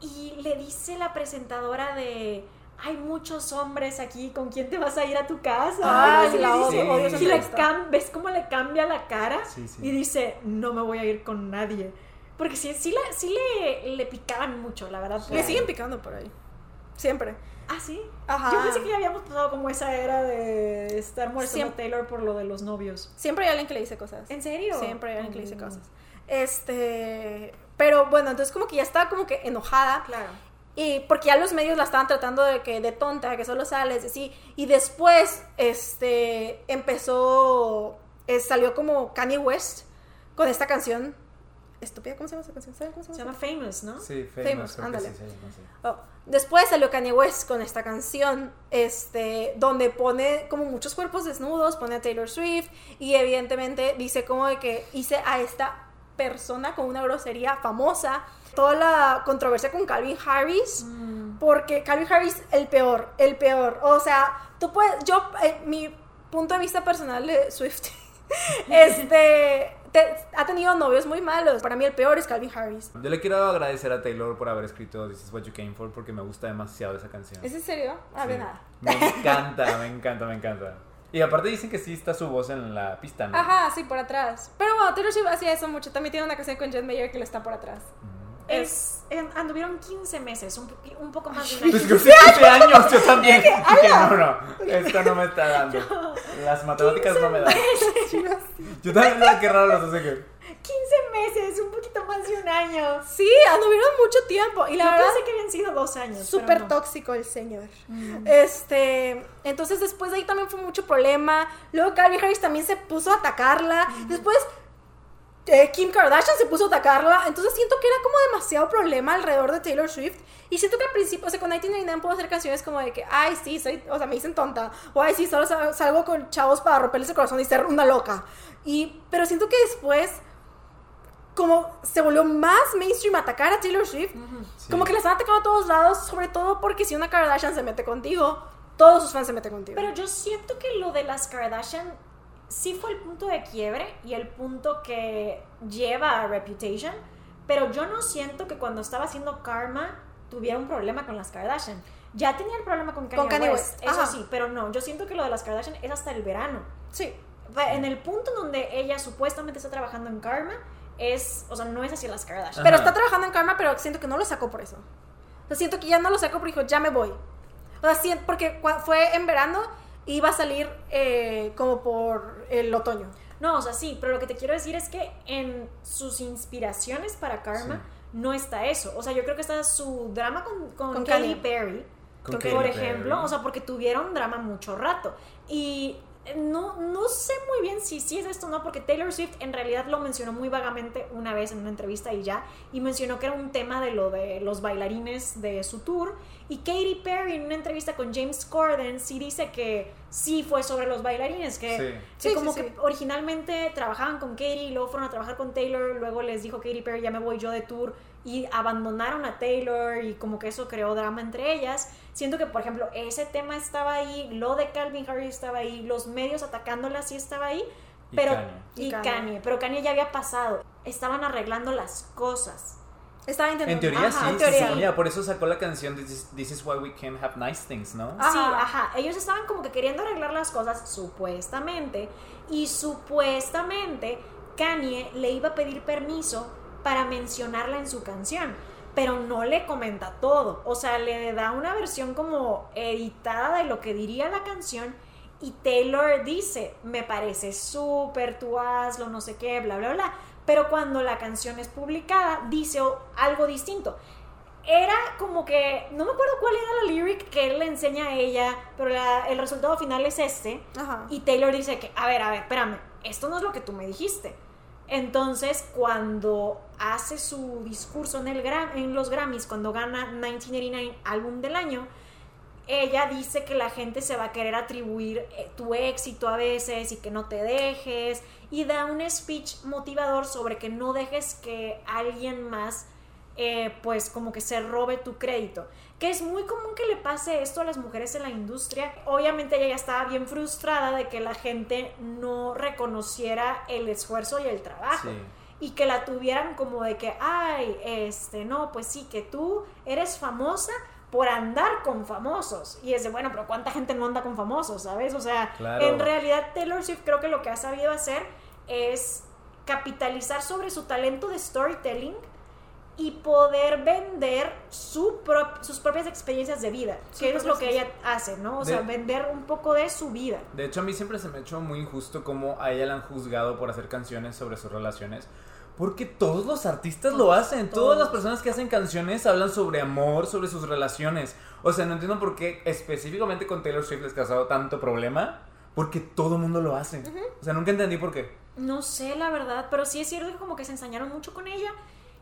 y le dice la presentadora de hay muchos hombres aquí, ¿con quién te vas a ir a tu casa? Algo así la dice. odio Y le ves cómo le cambia la cara Sí, sí. y dice, no me voy a ir con nadie. Porque sí, sí, le, sí le, le picaban mucho, la verdad. Le siguen picando por ahí. Siempre. Ah, sí. Ajá. Yo pensé que ya habíamos pasado como esa era de estar a Taylor por lo de los novios. Siempre hay alguien que le dice cosas. ¿En serio? Siempre hay alguien que le dice cosas. Este. Pero bueno, entonces como que ya estaba como que enojada. Claro. Y porque ya los medios la estaban tratando de que de tonta, que solo sales, así. Y después, este, empezó, eh, salió como Kanye West con esta canción. Estúpida, ¿cómo se llama esa canción? ¿Saben cómo se Se llama? Famous, ¿no? Sí, Famous, famous, creo que ándale. sí así. Oh, Después salió Kanye West con esta canción, este, donde pone como muchos cuerpos desnudos, pone a Taylor Swift y evidentemente dice como de que hice a esta persona con una grosería famosa. Toda la controversia con Calvin Harris, Mm. porque Calvin Harris el peor, el peor. O sea, tú puedes, yo, eh, mi punto de vista personal de Swift, este, te- ha tenido novios muy malos. Para mí el peor es Calvin Harris. Yo le quiero agradecer a Taylor por haber escrito This is what you came for porque me gusta demasiado esa canción. ¿Es en serio? Ah, de Sí. nada. Me encanta, me encanta, me encanta. Y aparte dicen que sí está su voz en la pista, ¿no? Ajá, sí, por atrás. Pero bueno, Taylor Swift hacía eso mucho. También tiene una canción con John Mayer que le está por atrás. Es, en- anduvieron 15 meses, un, un poco más de un año. Pues yo sí, 15 años, yo también. Dije, no, no, esto no me está dando. Las matemáticas no me dan. Yo también me que raro los que. 15 meses, un poquito más de un año. Sí, anduvieron mucho tiempo. Y la Yo verdad, pensé que habían sido dos años. súper no. tóxico el señor. Este, entonces después de ahí también fue mucho problema. Luego Calvin Harris también se puso a atacarla. Después eh, Kim Kardashian se puso a atacarla. Entonces siento que era como demasiado problema alrededor de Taylor Swift. Y siento que al principio, o sea, con 1999 puedo hacer canciones como de que, ay, sí, soy, o sea, me dicen tonta. O ay, sí, solo sal- salgo con chavos para romperles el corazón y ser una loca. Y, pero siento que después, como se volvió más mainstream atacar a Taylor Swift, Sí. como que la están atacando a todos lados, sobre todo porque si una Kardashian se mete contigo, todos sus fans se meten contigo. Pero yo siento que lo de las Kardashian sí fue el punto de quiebre y el punto que lleva a Reputation. Pero yo no siento que cuando estaba haciendo Karma tuviera un problema con las Kardashian. Ya tenía el problema con Kanye, Con Kanye West, West, eso ajá. sí, pero no, yo siento que lo de las Kardashian es hasta el verano. sí. En el punto donde ella supuestamente está trabajando en Karma, es, o sea, no es hacia las Kardashian. Pero está trabajando en Karma, pero siento que no lo sacó por eso. O sea, siento que ya no lo sacó porque dijo, ya me voy. O sea, porque fue en verano y iba a salir eh, como por el otoño. No, o sea, sí, pero lo que te quiero decir es que en sus inspiraciones para Karma Sí. no está eso. O sea, yo creo que está su drama con, con, Con Katy. Perry, Con por Katy ejemplo, Perry. o sea, porque tuvieron drama mucho rato. Y no, no sé muy bien si sí es esto o no, porque Taylor Swift en realidad lo mencionó muy vagamente una vez en una entrevista y ya, y mencionó que era un tema de lo de los bailarines de su tour. Y Katy Perry en una entrevista con James Corden sí dice que sí fue sobre los bailarines, que, Sí. que Sí, como sí, que sí. originalmente trabajaban con Katy, luego fueron a trabajar con Taylor, luego les dijo Katy Perry ya me voy yo de tour y abandonaron a Taylor y como que eso creó drama entre ellas. Siento que, por ejemplo, ese tema estaba ahí, lo de Calvin Harris estaba ahí, los medios atacándola sí estaba ahí, Y pero Kanye. y Y Kanye. Kanye, pero Kanye ya había pasado, estaban arreglando las cosas. Estaba intentando. En teoría Ajá, sí, en sí, teoría. sí, por eso sacó la canción This is, This is why we can't have nice things, ¿no? Ajá. Sí, ajá. Ellos estaban como que queriendo arreglar las cosas, supuestamente. Y supuestamente Kanye le iba a pedir permiso para mencionarla en su canción. Pero no le comenta todo. O sea, le da una versión como editada de lo que diría la canción. Y Taylor dice, me parece súper, tú hazlo, no sé qué, bla, bla, bla. Pero cuando la canción es publicada, dice algo distinto era como que, no me acuerdo cuál era la lyric que él le enseña a ella, pero la- el resultado final es este. Ajá. Y Taylor dice que, a ver, a ver, espérame, esto no es lo que tú me dijiste. Entonces, cuando hace su discurso en, el en los Grammys, cuando gana 1989 álbum del año, ella dice que la gente se va a querer atribuir eh, tu éxito a veces y que no te dejes y da un speech motivador sobre que no dejes que alguien más eh, pues como que se robe tu crédito que es muy común que le pase esto a las mujeres en la industria obviamente ella ya estaba bien frustrada de que la gente no reconociera el esfuerzo y el trabajo Sí. y que la tuvieran como de que, ay, este, no, pues sí, que tú eres famosa por andar con famosos. Y es de, bueno, pero ¿cuánta gente no anda con famosos, sabes? O sea, Claro. en realidad Taylor Swift creo que lo que ha sabido hacer es capitalizar sobre su talento de storytelling y poder vender su prop- sus propias experiencias de vida, que es lo que ella hace, ¿no? O sea, De- vender un poco de su vida. De hecho, a mí siempre se me ha hecho muy injusto cómo a ella la han juzgado por hacer canciones sobre sus relaciones. Porque todos los artistas lo hacen. Todas las todos. personas que hacen canciones hablan sobre amor, sobre sus relaciones. O sea, no entiendo por qué específicamente con Taylor Swift les ha causado tanto problema. Porque todo el mundo lo hace. O sea, nunca entendí por qué. No sé, la verdad, pero sí es cierto que como que se ensañaron mucho con ella.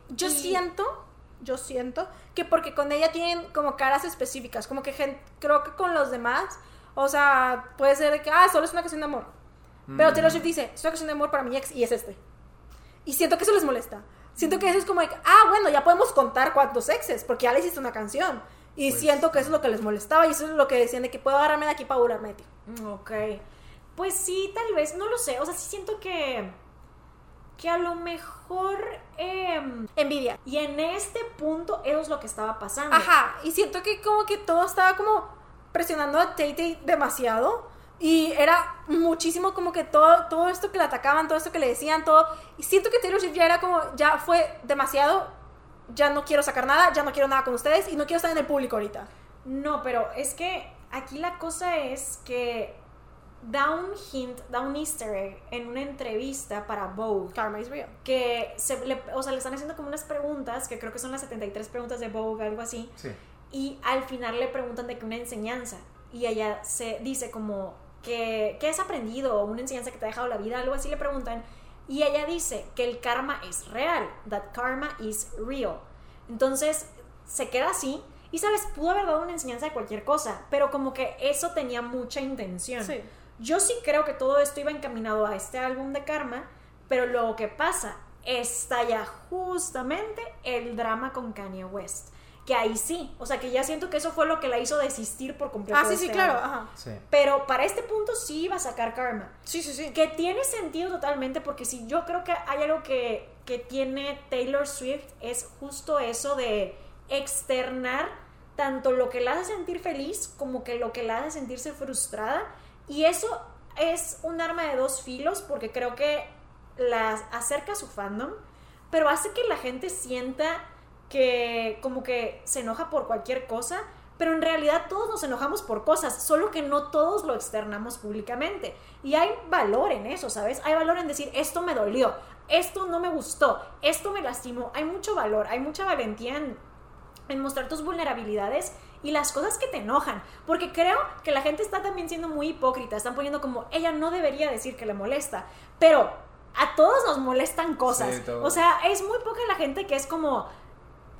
Yo Y- siento, yo siento que porque con ella tienen como caras específicas, como que creo que con los demás, o sea, puede ser de que, ah, solo es una canción de amor. Pero Mm. Taylor Swift dice, es una canción de amor para mi ex y es este. Y siento que eso les molesta. Siento que eso es como de ah, bueno, ya podemos contar cuántos exes, porque ya le hiciste una canción. Y Pues- siento que eso es lo que les molestaba y eso es lo que decían de que puedo agarrarme de aquí para burlarme de ti. Mm, Ok. Pues sí, tal vez, no lo sé. O sea, sí siento que. Que a lo mejor. em, Envidia. y en este punto, eso es lo que estaba pasando. Ajá, y siento que como que todo estaba como presionando a Tay Tay demasiado, Y era muchísimo como que todo, todo esto que le atacaban, todo esto que le decían, todo. Y siento que Taylor Swift ya era como, ya fue demasiado, ya no quiero sacar nada, ya no quiero nada con ustedes y no quiero estar en el público ahorita. No, pero es que aquí la cosa es que da un hint, da un easter egg en una entrevista para Vogue. Karma is real. Que se le, o sea, le están haciendo como unas preguntas, que creo que son las 73 preguntas de Vogue, algo así. Sí. Y al final le preguntan de que una enseñanza. Y ella se dice como que, ¿qué has aprendido? O una enseñanza que te ha dejado la vida, algo así le preguntan. Y ella dice que el karma es real, that karma is real. Entonces se queda así. Y sabes, pudo haber dado una enseñanza de cualquier cosa, pero como que eso tenía mucha intención. Sí. Yo sí creo que todo esto iba encaminado a este álbum de Karma, pero lo que pasa estalla justamente el drama con Kanye West. Que ahí sí, o sea que ya siento que eso fue lo que la hizo desistir por completo. Ah, de sí, sí, este claro, álbum. ajá. Sí. Pero para este punto sí iba a sacar Karma. Sí, sí, sí. Que tiene sentido totalmente, porque si yo creo que hay algo que, que tiene Taylor Swift, es justo eso de externar tanto lo que la hace sentir feliz como que lo que la hace sentirse frustrada. Y eso es un arma de dos filos, porque creo que la acerca a su fandom, pero hace que la gente sienta que como que se enoja por cualquier cosa, pero en realidad todos nos enojamos por cosas, solo que no todos lo externamos públicamente. Y hay valor en eso, ¿sabes? Hay valor en decir, esto me dolió, esto no me gustó, esto me lastimó. Hay mucho valor, hay mucha valentía en, en mostrar tus vulnerabilidades y las cosas que te enojan. Porque creo que la gente está también siendo muy hipócrita. Están poniendo como, ella no debería decir que le molesta. Pero a todos nos molestan cosas. Sí, o sea, es muy poca la gente que es como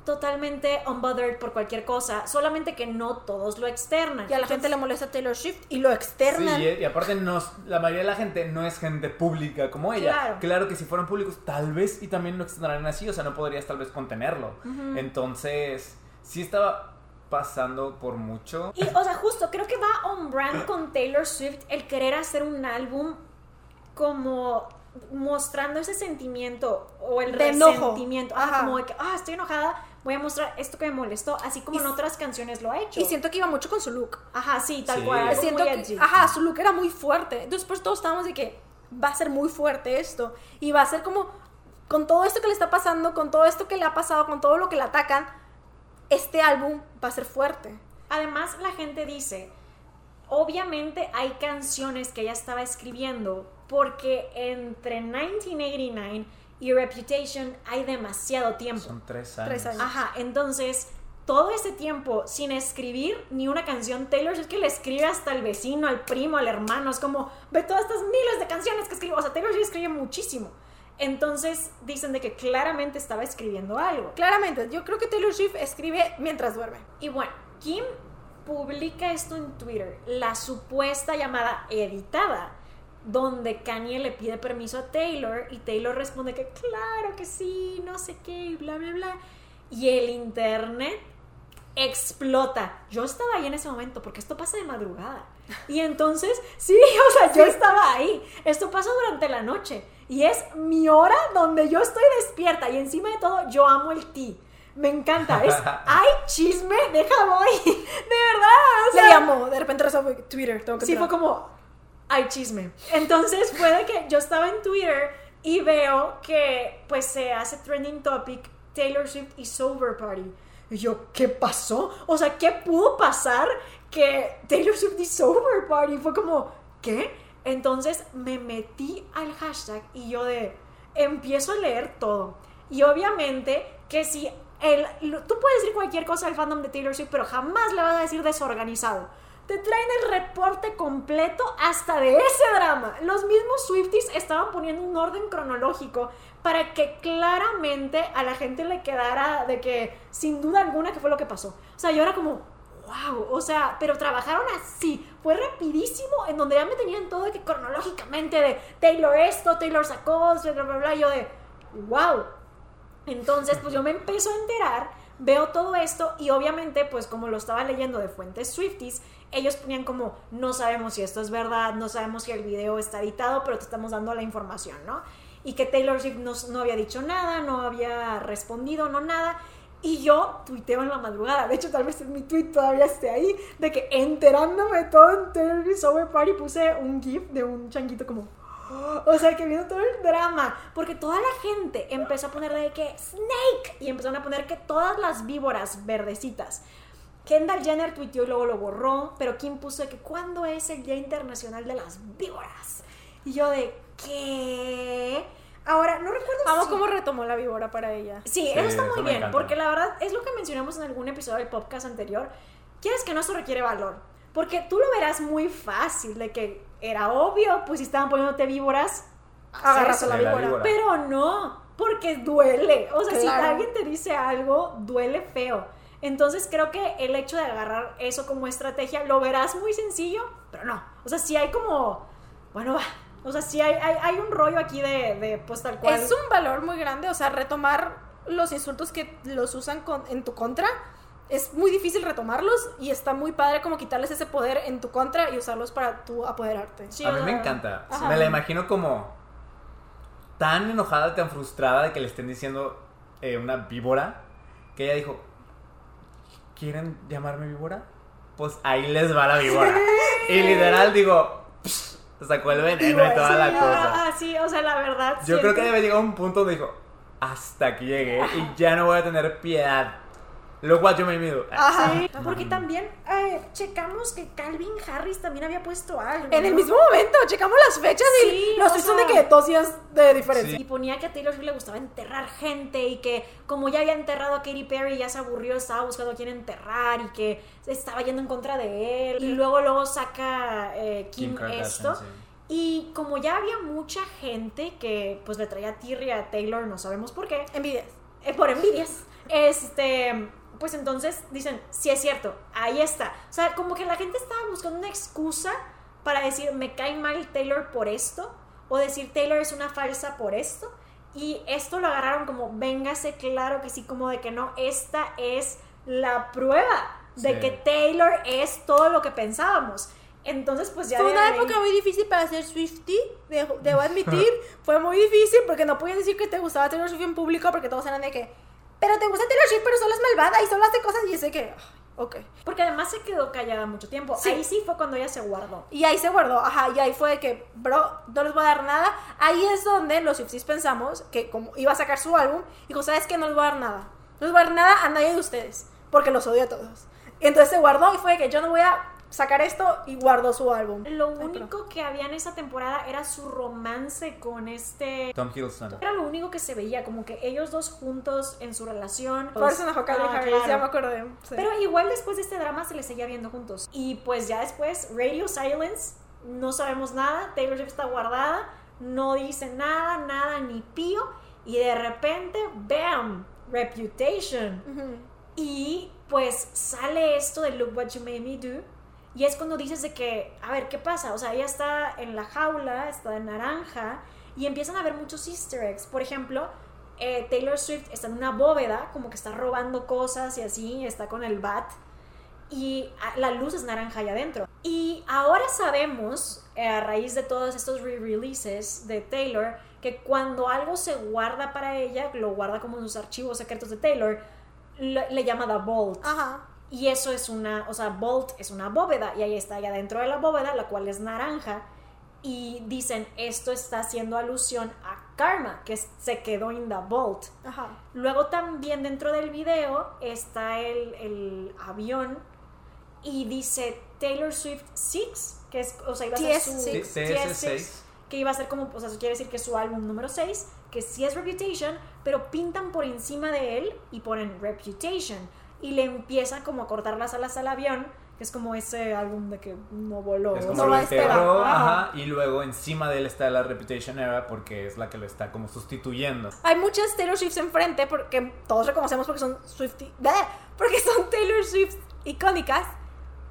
totalmente unbothered por cualquier cosa. Solamente que no todos lo externan. Y a la gente le molesta Taylor Swift y lo Sí, externan. y, y aparte la mayoría de la gente no es gente pública como ella. Claro. que si fueran públicos tal vez y también lo extenderán así, o sea, no podrías tal vez contenerlo. Entonces, sí estaba pasando por mucho. Y, o sea, justo, creo que va on brand con Taylor Swift el querer hacer un álbum como mostrando ese sentimiento o el De enojo. resentimiento. Ajá. como de que, ah, estoy enojada, voy a mostrar esto que me molestó, así como Y en otras canciones lo ha hecho. Y siento que iba mucho con su look. Ajá, sí, tal Sí. cual. algo siento muy que, edgy. ajá, su look era muy fuerte. Después todos estábamos de que va a ser muy fuerte esto. Y va a ser como, con todo esto que le está pasando, con todo esto que le ha pasado, con todo lo que le atacan, este álbum va a ser fuerte. Además, la gente dice, obviamente hay canciones que ella estaba escribiendo porque entre 1989 y Reputation hay demasiado tiempo. Son tres años. Tres años. Ajá, entonces todo ese tiempo sin escribir ni una canción, Taylor es que le escribe hasta al vecino, al primo, al hermano, es como, ve todas estas miles de canciones que escribe, o sea, Taylor Swift escribe muchísimo. Entonces dicen de que claramente estaba escribiendo algo. Claramente, yo creo que Taylor Swift escribe mientras duerme. Y bueno, Kim publica esto en Twitter, la supuesta llamada editada, donde Kanye le pide permiso a Taylor y Taylor responde que claro que sí, no sé qué, y bla, bla, bla. Y el internet explota. Yo estaba ahí en ese momento porque esto pasa de madrugada. Y entonces, sí, o sea, yo estaba ahí. Esto pasa durante la noche. Y es mi hora donde yo estoy despierta. Y encima de todo, yo amo el tea. Me encanta. Es, hay chisme, deja voy. De verdad. O Le sea, llamó, de repente rezó Twitter, tengo que Sí, fue como, hay chisme. Entonces fue de que yo estaba en Twitter y veo que pues se hace trending topic Taylor Swift y Sober Party. Y yo, ¿qué pasó? O sea, ¿qué pudo pasar que Taylor Swift y Sober Party? Fue como, ¿qué? Entonces me metí al hashtag y yo de, empiezo a leer todo. Y obviamente que si el, tú puedes decir cualquier cosa del fandom de Taylor Swift, pero jamás le vas a decir desorganizado. Te traen el reporte completo hasta de ese drama. Los mismos Swifties estaban poniendo un orden cronológico para que claramente a la gente le quedara de que, sin duda alguna, que fue lo que pasó. O sea, yo era como, wow, o sea, pero trabajaron así. Fue rapidísimo, en donde ya me tenían todo de que cronológicamente de Taylor esto, Taylor sacó, bla, bla, bla, yo de, wow, entonces, pues yo me empiezo a enterar, veo todo esto y obviamente, pues como lo estaba leyendo de fuentes Swifties, ellos ponían como, no sabemos si esto es verdad, no sabemos si el video está editado, pero te estamos dando la información, ¿no? Y que Taylor Swift no, no había dicho nada, no había respondido, no nada. Y yo tuiteo en la madrugada. De hecho, tal vez mi tweet todavía esté ahí. De que enterándome todo en Taylor Swift Over Party puse un GIF de un changuito como. O sea, que viendo todo el drama. Porque toda la gente empezó a poner de que Snake. Y empezaron a poner que todas las víboras verdecitas. Kendall Jenner tuiteó y luego lo borró. Pero Kim puso de que ¿cuándo es el Día Internacional de las Víboras? Y yo de ¿qué? Ahora, no recuerdo Vamos si- cómo retomó la víbora para ella. Sí, Sí, eso está muy bien, porque la verdad es lo que mencionamos en algún episodio del podcast anterior. Quieres que no eso requiere valor, porque tú lo verás muy fácil, de que era obvio, pues si estaban poniéndote víboras, Agarras a la Sí, la víbora. víbora. Pero no, porque duele. O sea, si alguien te dice algo, duele feo. Entonces creo que el hecho de agarrar eso como estrategia lo verás muy sencillo, pero no. O sea, si hay como, bueno, va. O sea, sí hay, hay, hay un rollo aquí de, de, pues tal cual. Es un valor muy grande, o sea, retomar los insultos que los usan con- en tu contra. Es muy difícil retomarlos y está muy padre como quitarles ese poder en tu contra y usarlos para tú apoderarte. Sí, a mí me encanta. Ajá. Me la imagino como tan enojada, tan frustrada de que le estén diciendo eh, una víbora, que ella dijo, ¿quieren llamarme víbora? Pues ahí les va la víbora. Y literal digo, "Psh", sacó el veneno y toda la cosa. Ah, sí, o sea, la verdad. Yo creo que debe llegar a un punto donde dijo, hasta aquí llegué y ya no voy a tener piedad. What you made me do. Ajá. Sí, porque también eh, checamos que Calvin Harris también había puesto algo. En el mismo momento, checamos las fechas Sí, y los tweets son de que dos días de diferencia. Y ponía que a Taylor Swift le gustaba enterrar gente y que como ya había enterrado a Katy Perry ya se aburrió, estaba buscando a quién enterrar y que estaba yendo en contra de él. Y luego luego saca eh, Kim, esto. sí. Y como ya había mucha gente que pues le traía tirria a Taylor, no sabemos por qué, Envidias. eh, por envidias. Este, pues entonces dicen, sí es cierto, ahí está. O sea, como que la gente estaba buscando una excusa para decir, me cae mal Taylor por esto, o decir Taylor es una falsa por esto. Y esto lo agarraron como, véngase, claro que sí, como de que no, esta es la prueba de Sí. que Taylor es todo lo que pensábamos. Entonces, pues ya Fue una ahí- época muy difícil para ser Swifty, de- debo admitir. Fue muy difícil porque no podías decir que te gustaba Taylor Swift en público porque todos eran de que, pero te gusta Taylor Swift, pero solo es malvada y solo hace cosas y yo sé que, ok. Porque además se quedó callada mucho tiempo. Sí. Ahí sí fue cuando ella se guardó. Y ahí se guardó, ajá, y ahí fue de que, bro, no les voy a dar nada. Ahí es donde los Swifties pensamos que como iba a sacar su álbum, dijo, ¿sabes qué? No les voy a dar nada. No les voy a dar nada a nadie de ustedes, porque los odio a todos. Entonces se guardó y fue de que yo no voy a sacar esto y guardó su álbum. Lo Ay, único que había en esa temporada era su romance con este... Tom Hiddleston. Era lo único que se veía, como que ellos dos juntos en su relación. Por eso enojó Calvin Ah, Harris, claro. ya me acordé. sí. Pero igual después de este drama se les seguía viendo juntos. Y pues ya después, Radio Silence, no sabemos nada, Taylor Swift está guardada, no dice nada, nada, ni pío. Y de repente, ¡bam! Reputation. Y pues sale esto de Look What You Made Me Do. Y es cuando dices de que, a ver, ¿qué pasa? O sea, ella está en la jaula, está de naranja, y empiezan a ver muchos easter eggs. Por ejemplo, eh, Taylor Swift está en una bóveda, como que está robando cosas y así, está con el bat, y ah, la luz es naranja allá adentro. Y ahora sabemos, eh, a raíz de todos estos re-releases de Taylor, que cuando algo se guarda para ella, lo guarda como en sus archivos secretos de Taylor, le, le llama The Vault. Ajá. Y eso es una, o sea, Vault es una bóveda y ahí está allá dentro de la bóveda, la cual es naranja. Y dicen, esto está haciendo alusión a Karma, que es- se quedó en The Vault. Ajá. Luego también dentro del video está el, el avión y dice Taylor Swift 6, que es, o sea, iba a ser su TS6. Sí, TS6. que iba a ser como, o sea, eso quiere decir que es su álbum número 6, que sí es Reputation, pero pintan por encima de él y ponen Reputation y le empiezan como a cortar las alas al avión, que es como ese álbum de que no voló. Es como no lo enterró, Ajá. y luego encima de él está la Reputation Era porque es la que lo está como sustituyendo. Hay muchas Taylor Swifts enfrente porque todos reconocemos porque son Swifty, porque son Taylor Swifts icónicas,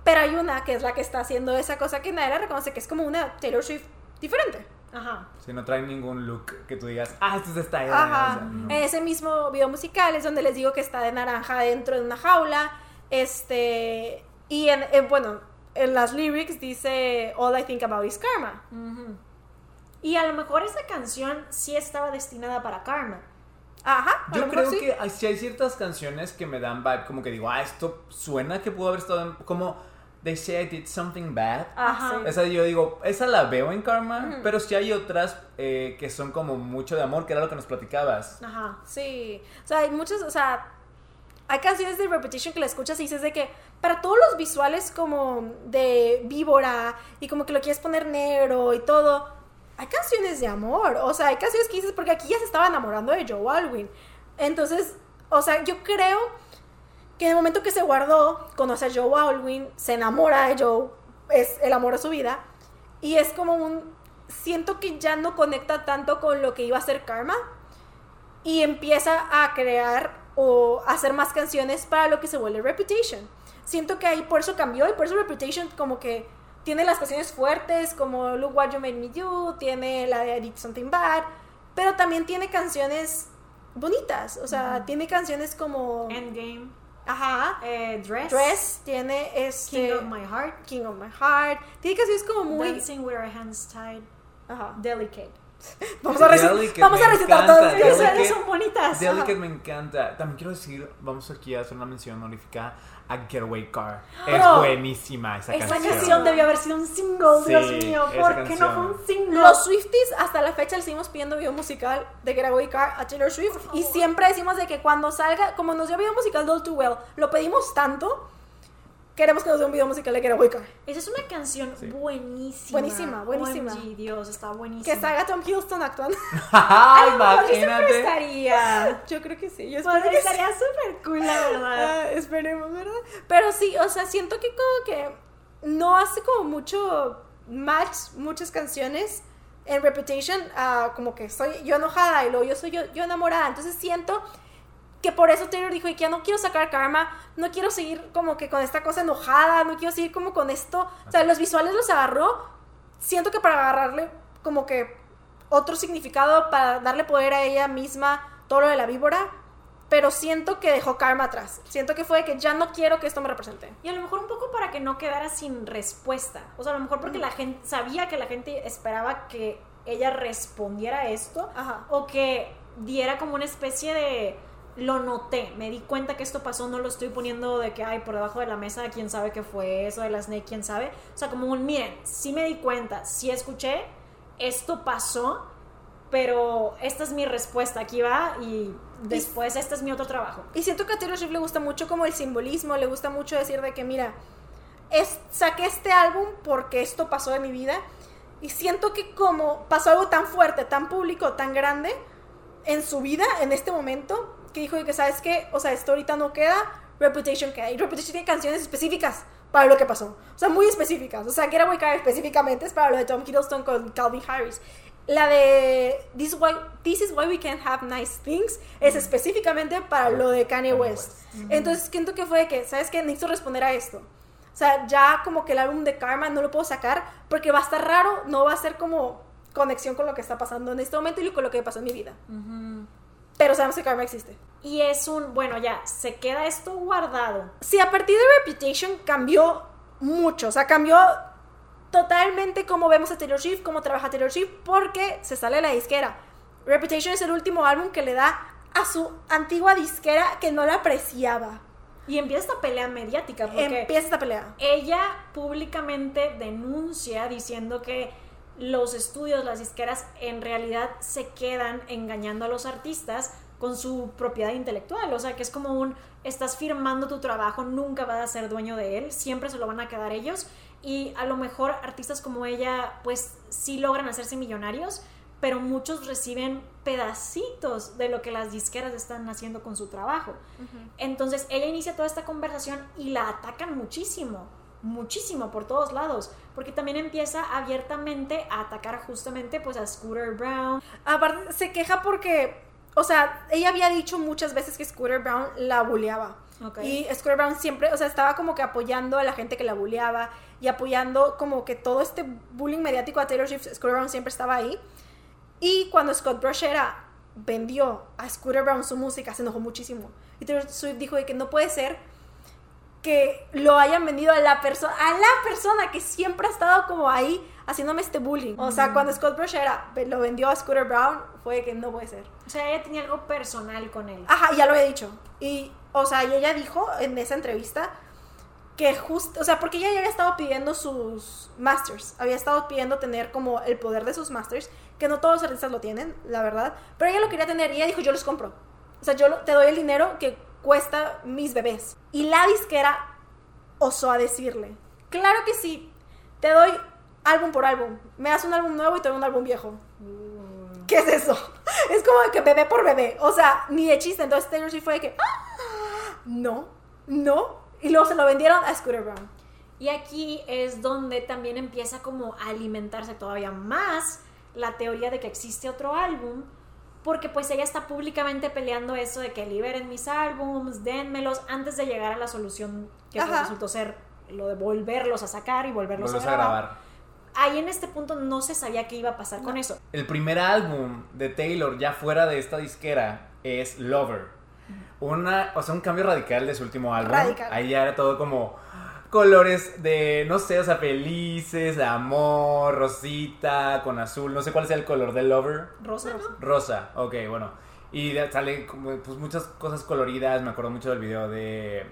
pero hay una que es la que está haciendo esa cosa que nadie la reconoce, que es como una Taylor Swift diferente. Ajá. Si no trae ningún look que tú digas, ah, esto es de esta era", Ajá. o sea, no. En ese mismo video musical es donde les digo que está de naranja dentro de una jaula. Este. Y en, en- bueno, en las lyrics dice All I think about is karma. Y a lo mejor esa canción sí estaba destinada para Karma. Ajá. a Yo lo mejor creo sí. que sí hay ciertas canciones que me dan vibe, como que digo, ah, esto suena que pudo haber estado en, como They Say I Did Something Bad. Ajá. Sí. Esa yo digo, esa la veo en Karma, pero sí hay otras eh, que son como mucho de amor, que era lo que nos platicabas. Ajá. Sí. O sea, hay muchos, o sea, hay canciones de Repetition que la escuchas y dices de que para todos los visuales como de víbora y como que lo quieres poner negro y todo, hay canciones de amor. O sea, hay canciones que dices, porque aquí ya se estaba enamorando de Joe Alwyn. Entonces, o sea, yo creo que en el momento que se guardó, conoce a Joe Alwyn, se enamora de Joe, es el amor de su vida, y es como un... Siento que ya no conecta tanto con lo que iba a ser Karma, y empieza a crear o hacer más canciones para lo que se vuelve Reputation. Siento que ahí por eso cambió y por eso Reputation como que tiene las canciones fuertes como Look What You Made Me Do, tiene la de I Did Something Bad, pero también tiene canciones bonitas, o sea, tiene canciones como... Endgame. Ajá. Eh, Dress. Dress, tiene este... King of My Heart. King of My Heart. Tiene canciones como muy... Dancing with Our Hands Tied. Ajá. Delicate. Vamos a, Delicate, vamos a recitar todas. Esas Delicate. son bonitas. Delicate Ajá. me encanta. También quiero decir, vamos aquí a hacer una mención honorífica a Getaway Car. Pero es buenísima esa, Esa canción. canción debió haber sido un single, Sí, Dios mío. esa ¿Por qué no fue un single? Los Swifties hasta la fecha le seguimos pidiendo video musical de Getaway Car a Taylor Swift y siempre decimos de que cuando salga, como nos dio video musical de All Too Well, lo pedimos tanto, queremos que nos dé un video musical de Getaway Car. Esa es una canción Sí. buenísima. Buenísima, buenísima. OMG, Dios, está buenísima. Que salga Tom Hiddleston actuando. Ay, Imagínate. estaría. Yo creo que sí, yo Pues, espero que sí. estaría súper cool, la verdad. Ah, esperemos, ¿verdad? Pero sí, o sea, siento que como que no hace como mucho match muchas canciones en Reputation, ah, como que soy yo enojada y luego yo soy yo, yo enamorada. Entonces siento que por eso Taylor dijo, y que ya no quiero sacar karma, no quiero seguir como que con esta cosa enojada, no quiero seguir como con esto. O sea, los visuales los agarró, siento que para agarrarle como que otro significado, para darle poder a ella misma, todo lo de la víbora, pero siento que dejó karma atrás. Siento que fue de que ya no quiero que esto me represente. Y a lo mejor un poco para que no quedara sin respuesta. O sea, a lo mejor porque la gente sabía que la gente esperaba que ella respondiera a esto Ajá. o que diera como una especie de lo noté, me di cuenta que esto pasó, no lo estoy poniendo de que hay por debajo de la mesa, quién sabe qué fue eso de la Snake, quién sabe. O sea, como un miren, sí me di cuenta, sí escuché, esto pasó, pero esta es mi respuesta, aquí va y después este es mi otro trabajo. Y siento que a Taylor Swift le gusta mucho como el simbolismo, le gusta mucho decir de que, mira, es, saqué este álbum porque esto pasó en mi vida. Y siento que como pasó algo tan fuerte, tan público, tan grande en su vida, en este momento, que dijo que, ¿sabes qué? O sea, esto ahorita no queda, Reputation queda. Y Reputation tiene canciones específicas para lo que pasó. O sea, muy específicas. O sea, Getaway Car específicamente es para lo de Tom Hiddleston con Calvin Harris. La de This, is why, This is Why We Can't Have Nice Things es específicamente para lo de Kanye West. West. Entonces, siento que fue de que, ¿sabes qué? Necesito responder a esto. O sea, ya como que el álbum de Karma no lo puedo sacar porque va a estar raro, no va a ser como conexión con lo que está pasando en este momento y con lo que pasó en mi vida. Pero sabemos que Karma existe. Y es un, bueno, ya, se queda esto guardado. Sí, a partir de Reputation cambió mucho, o sea, cambió totalmente cómo vemos a Taylor Swift, cómo trabaja Taylor Swift, porque se sale de la disquera. Reputation es el último álbum que le da a su antigua disquera que no la apreciaba. Y empieza esta pelea mediática porque Empieza esta pelea. ella públicamente denuncia diciendo que los estudios, las disqueras, en realidad se quedan engañando a los artistas con su propiedad intelectual. O sea, que es como un, estás firmando tu trabajo, nunca vas a ser dueño de él, siempre se lo van a quedar ellos. Y a lo mejor artistas como ella, pues sí logran hacerse millonarios, pero muchos reciben pedacitos de lo que las disqueras están haciendo con su trabajo. Entonces ella inicia toda esta conversación y la atacan muchísimo, muchísimo por todos lados, porque también empieza abiertamente a atacar justamente pues a Scooter Brown. Aparte, se queja porque, o sea, ella había dicho muchas veces que Scooter Brown la bulleaba. Ok. Y Scooter Brown siempre, o sea, estaba como que apoyando a la gente que la bulleaba y apoyando como que todo este bullying mediático a Taylor Swift, Scooter Brown siempre estaba ahí. Y cuando Scott Brushera vendió a Scooter Brown su música, se enojó muchísimo. Y Taylor Swift dijo de que no puede ser que lo hayan vendido a la persona, a la persona que siempre ha estado como ahí haciéndome este bullying. O sea, cuando Scott Brush era, lo vendió a Scooter Brown, fue que no puede ser. O sea, ella tenía algo personal con él. Ajá, ya lo había dicho. Y, o sea, y ella dijo en esa entrevista que justo, o sea, porque ella ya había estado pidiendo sus masters, había estado pidiendo tener como el poder de sus masters, que no todos los artistas lo tienen, la verdad, pero ella lo quería tener y ella dijo, yo los compro. O sea, yo te doy el dinero que cuesta mis bebés. Y la disquera osó a decirle, claro que sí, te doy álbum por álbum, me das un álbum nuevo y te doy un álbum viejo. ¿Qué es eso? Es como que bebé por bebé. O sea, ni de chiste. Entonces Taylor Swift fue de que, "Ah, no, no. Y luego se lo vendieron a Scooter Brown. Y aquí es donde también empieza como a alimentarse todavía más la teoría de que existe otro álbum, porque pues ella está públicamente peleando eso de que liberen mis álbums, dénmelos, antes de llegar a la solución que pues, resultó ser lo de volverlos a sacar y volverlos a a grabar. grabar. Ahí en este punto no se sabía qué iba a pasar con eso. El primer álbum de Taylor ya fuera de esta disquera es Lover. Una, o sea, un cambio radical de su último álbum. Radical. Ahí ya era todo como colores de, no sé, o sea, felices, de amor, rosita, con azul. No sé cuál es el color de Lover. Rosa, ¿no? Rosa, ok, bueno. Y sale como, pues muchas cosas coloridas. Me acuerdo mucho del video de.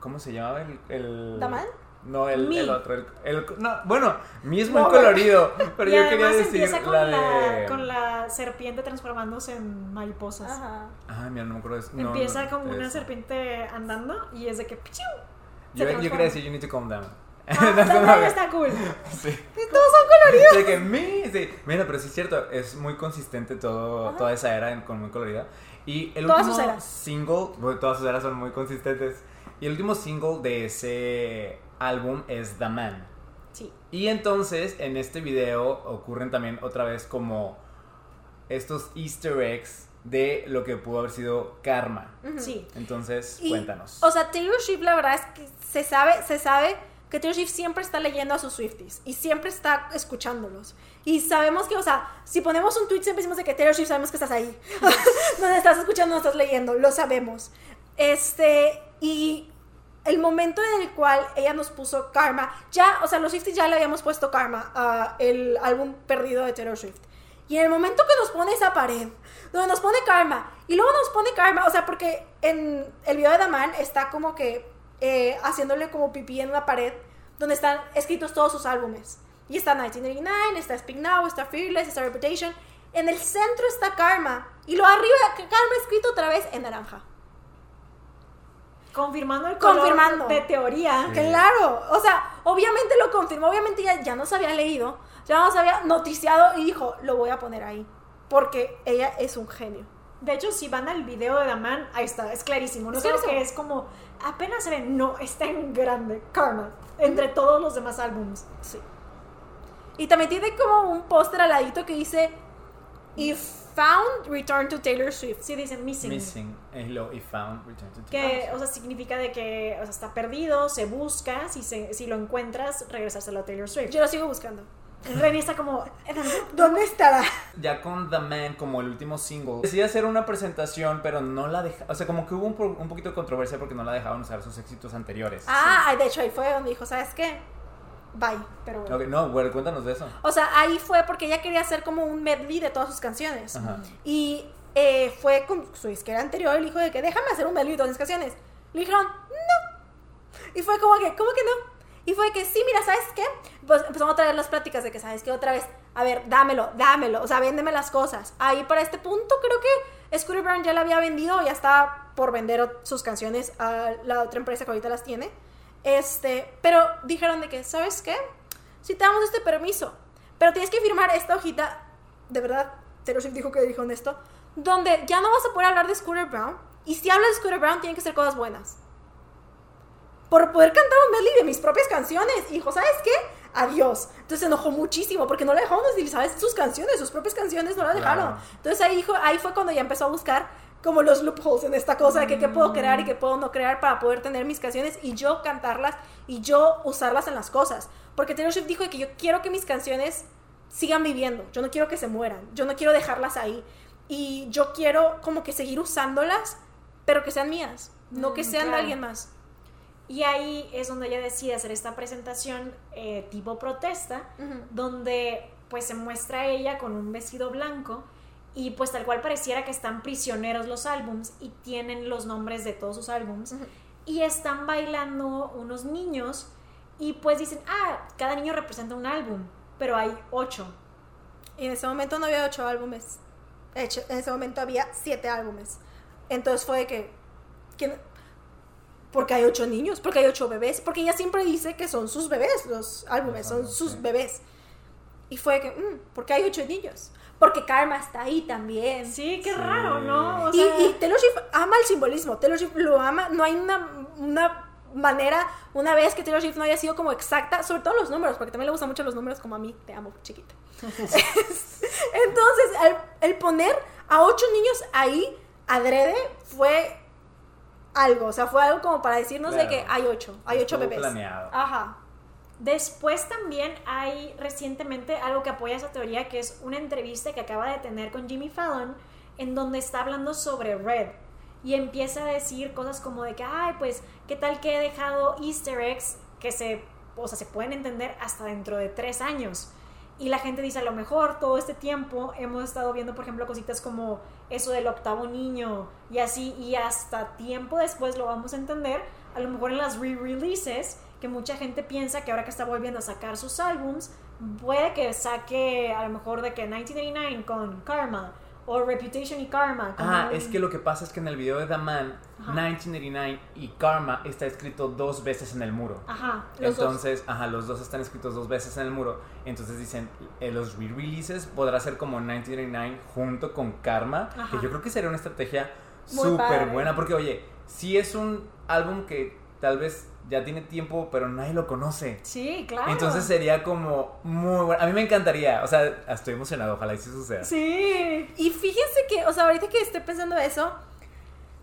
¿Cómo se llamaba el. el... ¿Daman? No, el, Mi. el otro. El, el- no, bueno, mi es muy No, colorido. Pero y yo quería decir empieza con la de. con la serpiente transformándose en mariposas. Ajá. Ah, mira, no me acuerdo de eso. No, Empieza no, como una serpiente andando y es de que ¡pichiu! Yo, quería decir, you need to calm down. Ah, No, está cool. Sí. Todos son coloridos. De que mi, sí. Mira, pero sí es cierto, es muy consistente todo, toda esa era con muy colorida. Y el Todas último sus eras. single, bueno, todas sus eras son muy consistentes. Y el último single de ese álbum es The Man. Sí. Y entonces en este video ocurren también otra vez como estos easter eggs de lo que pudo haber sido Karma. Sí. Entonces, Y, cuéntanos. O sea, Taylor Swift, la verdad es que se sabe, se sabe que Taylor Swift siempre está leyendo a sus Swifties y siempre está escuchándolos. Y sabemos que, o sea, si ponemos un tweet siempre decimos de que Taylor Swift sabemos que estás ahí. no estás escuchando, no estás leyendo, lo sabemos. Este, y el momento en el cual ella nos puso Karma, ya, o sea, los Swifties ya le habíamos puesto Karma a el álbum perdido de Taylor Swift. Y en el momento que nos pone esa pared, donde nos pone Karma, y luego nos pone Karma, o sea, porque en el video de Daman está como que eh, haciéndole como pipí en una pared donde están escritos todos sus álbumes. Y está 1989, está Speak Now, está Fearless, está Reputation. En el centro está Karma. Y lo arriba, Karma escrito otra vez en naranja. Confirmando el color Confirmando. de teoría. Sí. Claro, o sea, obviamente lo confirmó, obviamente ya, ya nos había leído, ya nos había noticiado y dijo, lo voy a poner ahí, porque ella es un genio. De hecho, si van al video de Daman, ahí está, es clarísimo. No Es creo que es como apenas se ve, no, está en grande. Karma. Entre todos los demás álbums. Sí. Y también tiene como un póster al ladito que dice, If found, return to Taylor Swift. Sí, dice missing. Missing, Hello, if found, return to Que, o sea, significa de que o sea, está perdido, se busca, si, se, si lo encuentras, regresárselo a Taylor Swift. Yo lo sigo buscando. Reni está como, "¿En dónde?". ¿Dónde estará? Ya con The Man como el último single, decidí hacer una presentación, pero no la dejaron. O sea, como que hubo un, po- un poquito de controversia porque no la dejaban usar sus éxitos anteriores. Ah, de hecho ahí fue donde dijo, ¿sabes qué? Bye. pero bueno. No, güey, cuéntanos de eso. O sea, ahí fue porque ella quería hacer como un medley de todas sus canciones. Ajá. Y eh, fue con su disquera anterior le dijo de que déjame hacer un medley de todas mis canciones. Le dijeron, no. Y fue como que, ¿cómo que no? Y fue que, sí, mira, ¿sabes qué? Pues empezamos a traer las pláticas de que, ¿sabes qué? Otra vez, a ver, dámelo, dámelo, o sea, véndeme las cosas. Ahí para este punto creo que Scooter Brown ya la había vendido, ya estaba por vender sus canciones a la otra empresa que ahorita las tiene. Este, pero dijeron de que, ¿sabes qué? Si te damos este permiso, pero tienes que firmar esta hojita, de verdad, Taylor Swift dijo que dijo esto, donde ya no vas a poder hablar de Scooter Brown, y si hablas de Scooter Brown, tienen que ser cosas buenas. Por poder cantar un medley de mis propias canciones. Y dijo, ¿sabes qué? Adiós. Entonces se enojó muchísimo porque no le dejaron utilizar sus canciones, sus propias canciones no la dejaron. Claro. Entonces ahí, dijo, ahí fue cuando ya empezó a buscar como los loopholes en esta cosa de que qué puedo crear y qué puedo no crear para poder tener mis canciones y yo cantarlas y yo usarlas en las cosas. Porque Taylor Swift dijo que yo quiero que mis canciones sigan viviendo, yo no quiero que se mueran, yo no quiero dejarlas ahí y yo quiero como que seguir usándolas, pero que sean mías, no que Mm, sean de alguien más. Y ahí es donde ella decide hacer esta presentación eh, tipo protesta, donde pues se muestra ella con un vestido blanco y pues tal cual pareciera que están prisioneros los álbums y tienen los nombres de todos sus álbums y están bailando unos niños y pues dicen, ah, cada niño representa un álbum, pero hay ocho. Y en ese momento no había ocho álbumes. De hecho, en ese momento había siete álbumes. Entonces fue de que. ¿quién? Porque hay ocho niños, porque hay ocho bebés. Porque ella siempre dice que son sus bebés, los álbumes, son sus bebés. Y fue que, mm, porque hay ocho niños. Porque Karma está ahí también. Sí, qué Sí. raro, ¿no? O Y, sea, y Taylor Swift ama el simbolismo. Taylor Swift lo ama. No hay una, una manera, una vez que Taylor Swift no haya sido como exacta, sobre todo los números, porque también le gustan mucho los números como a mí. Te amo, chiquita. Entonces, el, el poner a ocho niños ahí, adrede, fue algo. O sea, fue algo como para decirnos de que hay ocho, hay ocho bebés. planeado. Ajá. Después también hay recientemente algo que apoya esa teoría, que es una entrevista que acaba de tener con Jimmy Fallon, en donde está hablando sobre Red. Y empieza a decir cosas como de que, ay, pues, ¿qué tal que he dejado easter eggs que se, o sea, se pueden entender hasta dentro de tres años? Y la gente dice, a lo mejor todo este tiempo hemos estado viendo, por ejemplo, cositas como eso del octavo niño y así, y hasta tiempo después lo vamos a entender, a lo mejor en las re-releases, que mucha gente piensa que ahora que está volviendo a sacar sus álbums, puede que saque a lo mejor de que 1989 con Karma, o Reputation y Karma. Ah, es que lo que pasa es que en el video de The Man, Ajá. 1989 y Karma está escrito dos veces en el muro. Ajá, los dos. Entonces, ajá, los dos están escritos dos veces en el muro. Entonces dicen, eh, los re-releases podrá ser como 1989 junto con Karma. Ajá. Que yo creo que sería una estrategia súper buena. Porque, oye, si es un álbum que tal vez ya tiene tiempo, pero nadie lo conoce. Sí, claro. Entonces sería como muy bueno. A mí me encantaría. O sea, estoy emocionado. Ojalá y sí suceda. Sí. Y fíjense que, o sea, ahorita que estoy pensando eso,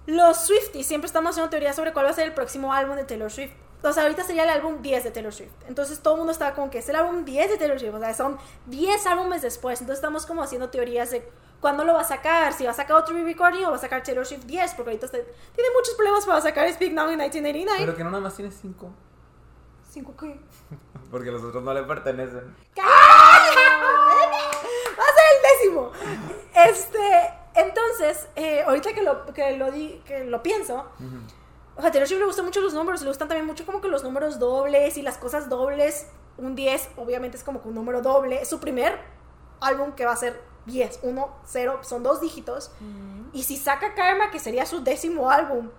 los Swifties siempre estamos haciendo teorías sobre cuál va a ser el próximo álbum de Taylor Swift. O sea, ahorita sería el álbum 10 de Taylor Swift. Entonces todo el mundo estaba como que es el álbum 10 de Taylor Swift. O sea, son 10 álbumes después. Entonces estamos como haciendo teorías de cuándo lo va a sacar. Si va a sacar otro re-recording o va a sacar Taylor Swift 10. Porque ahorita se- tiene muchos problemas para sacar Speak Now en 1989. Pero que no nada más tiene cinco. ¿Cinco qué? Porque los otros no le pertenecen. Va a ser el décimo. Este, entonces, eh, ahorita que lo, que lo, di- que lo pienso, o sea, a Taylor Swift le gustan mucho los números, le gustan también mucho como que los números dobles y las cosas dobles. Un 10, obviamente, es como que un número doble. Es su primer álbum que va a ser 10, 1, 0, son dos dígitos. Y si saca Karma, que sería su décimo álbum,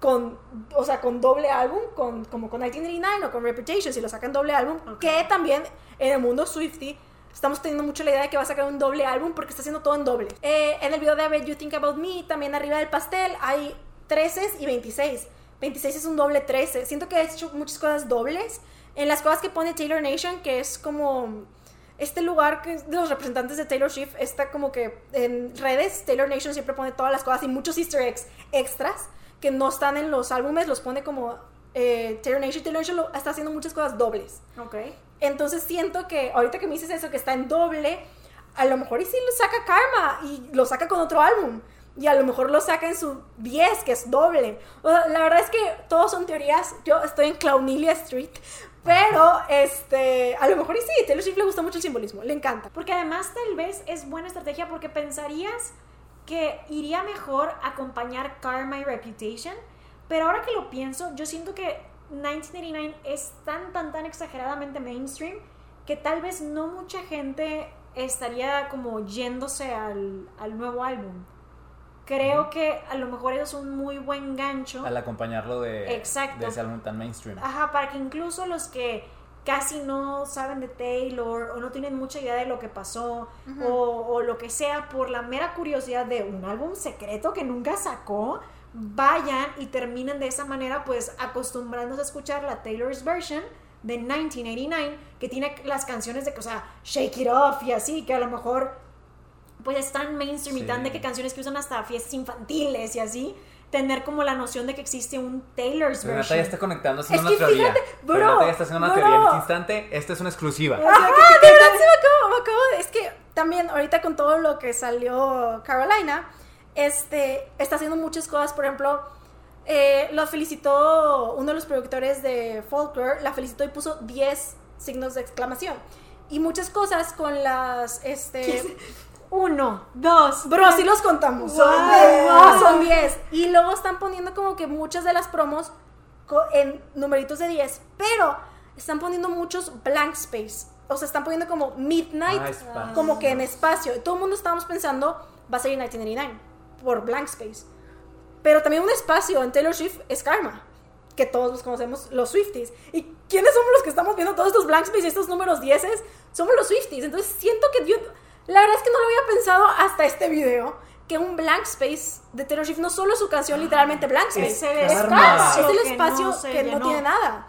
con, o sea, con doble álbum, con, como con 1989 o con Reputation, si lo sacan doble álbum, Ok. que también en el mundo Swifty estamos teniendo mucho la idea de que va a sacar un doble álbum porque está haciendo todo en doble. Eh, en el video de What You Think About Me, también arriba del pastel, hay 13 y 26. 26 es un doble 13. Siento que ha hecho muchas cosas dobles. En las cosas que pone Taylor Nation, que es como este lugar que es de los representantes de Taylor Swift está como que en redes Taylor Nation siempre pone todas las cosas y muchos easter eggs extras que no están en los álbumes los pone como eh, Taylor Nation Taylor Nation lo- está haciendo muchas cosas dobles. Ok. entonces siento que ahorita que me dices eso que está en doble a lo mejor y sí lo saca Karma y lo saca con otro álbum y a lo mejor lo saca en su 10 que es doble. O sea, la verdad es que todos son teorías. Yo estoy en Clownilia Street pero este a lo mejor y sí Taylor Swift le gusta mucho el simbolismo le encanta Porque además tal vez es buena estrategia porque pensarías que iría mejor acompañar Karma y Reputation, pero ahora que lo pienso, yo siento que 1989 es tan, tan, tan exageradamente mainstream que tal vez no mucha gente estaría como yéndose al, al nuevo álbum. Creo que a lo mejor eso es un muy buen gancho. Al acompañarlo de, Exacto. de ese álbum tan mainstream. Ajá, para que incluso los que casi no saben de Taylor o no tienen mucha idea de lo que pasó o, o lo que sea por la mera curiosidad de un álbum secreto que nunca sacó, vayan y terminen de esa manera pues acostumbrándose a escuchar la Taylor's version de 1989 que tiene las canciones de que, o sea, Shake It Off y así, que a lo mejor pues están mainstream y tan de que canciones que usan hasta fiestas infantiles y así, tener como la noción de que existe un Taylor's version. ya está conectando haciendo Es una que teoría. fíjate, bro, Renata ya está haciendo una bro. teoría en este instante. Esta es una exclusiva. Ah, de verdad sí me acabo, me acabo de- Es que también ahorita con todo lo que salió Carolina, este, está haciendo muchas cosas, por ejemplo, eh, lo felicitó, uno de los productores de Folklore, la felicitó y puso 10 signos de exclamación. Y muchas cosas con las, este... Uno, dos. Bro, sí los contamos. Son Wow. 10. Ah, son 10. Y luego están poniendo como que muchas de las promos en numeritos de 10. Pero están poniendo muchos blank space. O sea, están poniendo como midnight, Ah, como que en espacio. Todo el mundo estábamos pensando, va a salir 1999 por blank space. Pero también un espacio en Taylor Swift es Karma. Que todos los conocemos, los Swifties. ¿Y quiénes somos los que estamos viendo todos estos blank space y estos números 10? Somos los Swifties. Entonces siento que yo. La verdad es que no lo había pensado hasta este video. Que un blank space de Taylor Swift no solo es su canción, literalmente blank space. Es el Que espacio no se que no tiene nada.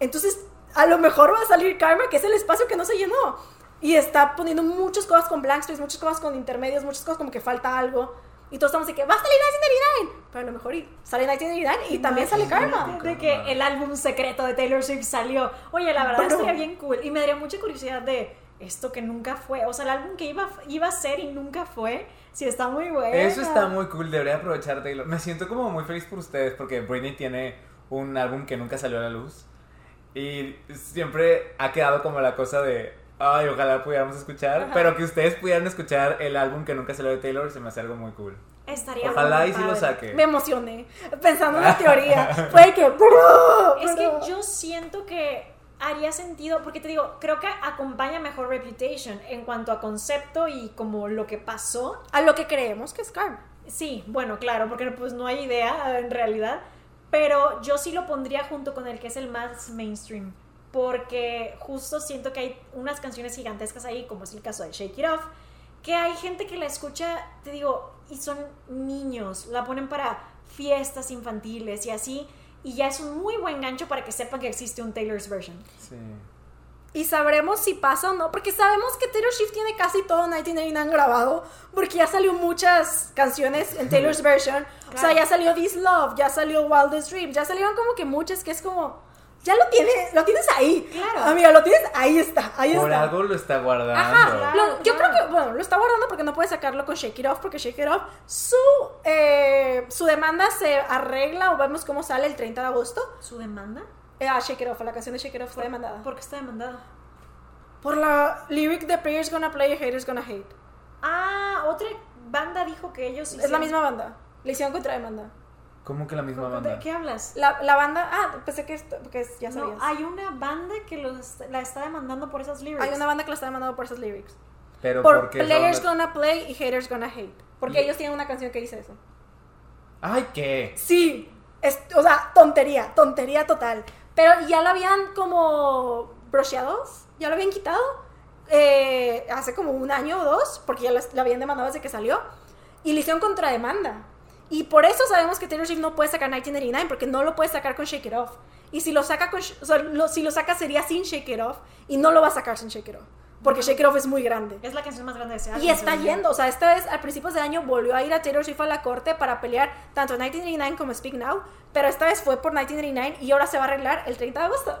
Entonces, a lo mejor va a salir Karma, que es el espacio que no se llenó. Y está poniendo muchas cosas con blank space, muchas cosas con intermedios, muchas cosas como que falta algo. Y todos estamos de que va a salir 1999. Pero a lo mejor y sale 1999 y también sale Karma. De que el álbum secreto de Taylor Swift salió. Oye, la verdad Bro. estaría bien cool. Y me daría mucha curiosidad de esto que nunca fue. O sea, el álbum que iba, iba a ser y nunca fue. Sí, está muy bueno. Eso está muy cool, debería aprovechar Taylor. Me siento como muy feliz por ustedes porque Britney tiene un álbum que nunca salió a la luz. Y siempre ha quedado como la cosa de, ay, ojalá pudiéramos escuchar. Pero que ustedes pudieran escuchar el álbum que nunca salió de Taylor se me hace algo muy cool. Estaría Ojalá muy y sí lo saque. Me emocioné pensando en la teoría. Fue que. bro, Es que yo siento que haría sentido, porque te digo, creo que acompaña mejor Reputation en cuanto a concepto y como lo que pasó. A lo que creemos que es Karma. Sí, bueno, claro, porque pues no hay idea en realidad, pero yo sí lo pondría junto con el que es el más mainstream, porque justo siento que hay unas canciones gigantescas ahí, como es el caso de Shake It Off, que hay gente que la escucha, te digo, y son niños, la ponen para fiestas infantiles y así, y ya es un muy buen gancho para que sepan que existe un Taylor's version. Sí. Y sabremos si pasa o no, porque sabemos que Taylor Swift tiene casi todo 1999 grabado, porque ya salió muchas canciones en Taylor's version. O sea, Claro. ya salió This Love, ya salió Wildest Dream, ya salieron como que muchas que es como, ya lo tienes, lo tienes ahí. Claro. Amiga, lo tienes, ahí está, ahí Por está. algo lo está guardando. Ajá, Claro, lo- yo claro. creo que, bueno, lo está guardando porque no puede sacarlo con Shake It Off, porque Shake It Off, su, eh, su demanda se arregla o vemos cómo sale el 30 de agosto. ¿Su demanda? Eh, a Shake It Off, a la canción de Shake It Off fue demandada. ¿Por qué está demandada? Por la lyric de Players Gonna Play, Haters Gonna Hate. Ah, otra banda dijo que ellos Es la hicieron- misma banda. Le hicieron contra demanda. ¿Cómo que la misma ¿De banda? qué hablas? La, la banda. Ah, pensé que, esto, que ya No, sabías. hay una banda que los, la está demandando por esas lyrics. Hay una banda que la está demandando por esas lyrics. Pero Por ¿por qué Players banda- Gonna Play y Haters Gonna Hate. Porque Y- ellos tienen una canción que dice eso. Ay, ¿qué? Sí. Es, o sea, tontería, tontería total. Pero ya lo habían como brocheados, ya lo habían quitado eh, hace como un año o dos, porque ya la, la habían demandado desde que salió. Y le hicieron contrademanda. Y por eso sabemos que Taylor Swift no puede sacar 1989, porque no lo puede sacar con Shake It Off. Y si lo saca con, o sea, lo- si lo saca sería sin Shake It Off, y no lo va a sacar sin Shake It Off, porque Shake It Off es muy grande. Es la canción más grande de ese álbum. Y está yendo, o sea, esta vez, al principios de año, volvió a ir a Taylor Swift a la corte para pelear tanto 1989 como Speak Now, pero esta vez fue por 1989 y ahora se va a arreglar el 30 de agosto.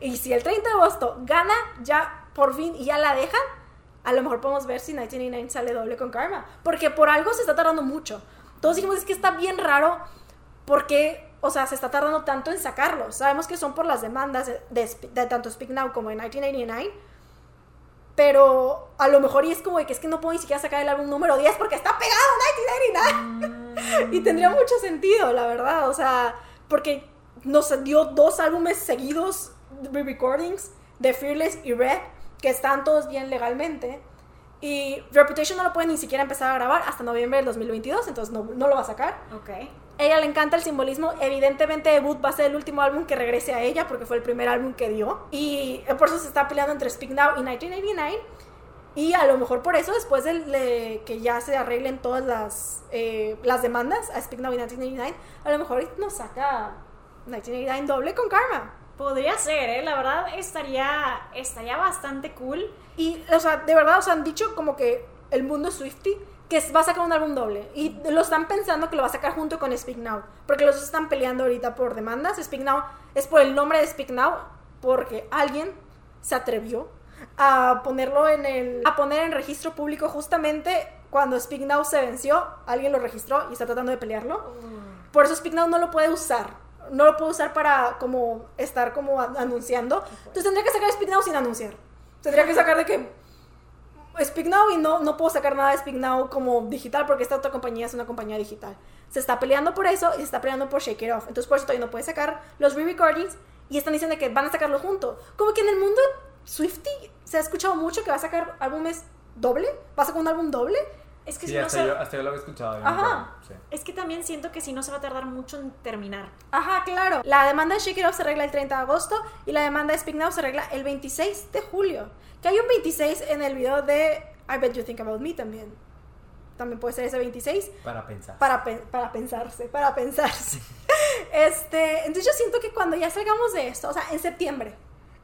Y si el 30 de agosto gana ya por fin y ya la dejan, a lo mejor podemos ver si 1989 sale doble con Karma, porque por algo se está tardando mucho. Todos dijimos, es que está bien raro porque, o sea, se está tardando tanto en sacarlo. Sabemos que son por las demandas de, de tanto Speak Now como de 1989. Pero a lo mejor y es como de que es que no puedo ni siquiera sacar el álbum número 10 porque está pegado a 1989. y tendría mucho sentido, la verdad. O sea, porque nos dio dos álbumes seguidos, re-recordings, de Fearless y Red, que están todos bien legalmente. Y Reputation no lo puede ni siquiera empezar a grabar hasta noviembre del 2022, entonces no, no lo va a sacar. Ok. Ella le encanta el simbolismo. Evidentemente, Debut va a ser el último álbum que regrese a ella porque fue el primer álbum que dio. Y eh, por eso se está peleando entre Speak Now y 1989. Y a lo mejor por eso, después de, de que ya se arreglen todas las, eh, las demandas a Speak Now y 1989, a lo mejor nos saca 1989 doble con Karma. Podría ser, ¿eh? La verdad estaría, estaría bastante cool. Y, o sea, de verdad, o sea, han dicho como que el mundo Swifty que va a sacar un álbum doble. Y lo están pensando que lo va a sacar junto con Speak Now. Porque los dos están peleando ahorita por demandas. Speak Now es por el nombre de Speak Now. Porque alguien se atrevió a ponerlo en el. a poner en registro público justamente cuando Speak Now se venció. Alguien lo registró y está tratando de pelearlo. Por eso Speak Now no lo puede usar. No lo puede usar para como estar como anunciando. Entonces tendría que sacar Speak Now sin anunciar. Tendría que sacar de que Speak Now y no, no puedo sacar nada de Speak Now como digital porque esta otra compañía es una compañía digital. Se está peleando por eso y se está peleando por Shake It Off. Entonces por eso todavía no puede sacar los re-recordings y están diciendo que van a sacarlo junto. Como que en el mundo Swifty se ha escuchado mucho que va a sacar álbumes doble. ¿Va a sacar un álbum doble? Es que Sí, si no hasta, se... yo, hasta yo lo había escuchado. Ajá. sí. Es que también siento que si no se va a tardar mucho en terminar. Ajá, claro. La demanda de Shake It Off se arregla el 30 de agosto y la demanda de Speak Now se arregla el 26 de julio. Que hay un 26 en el video de I Bet You Think About Me también. También puede ser ese 26 Para pensar. para, pe- para pensarse, para pensarse. Este, entonces yo siento que cuando ya salgamos de esto, o sea, en septiembre,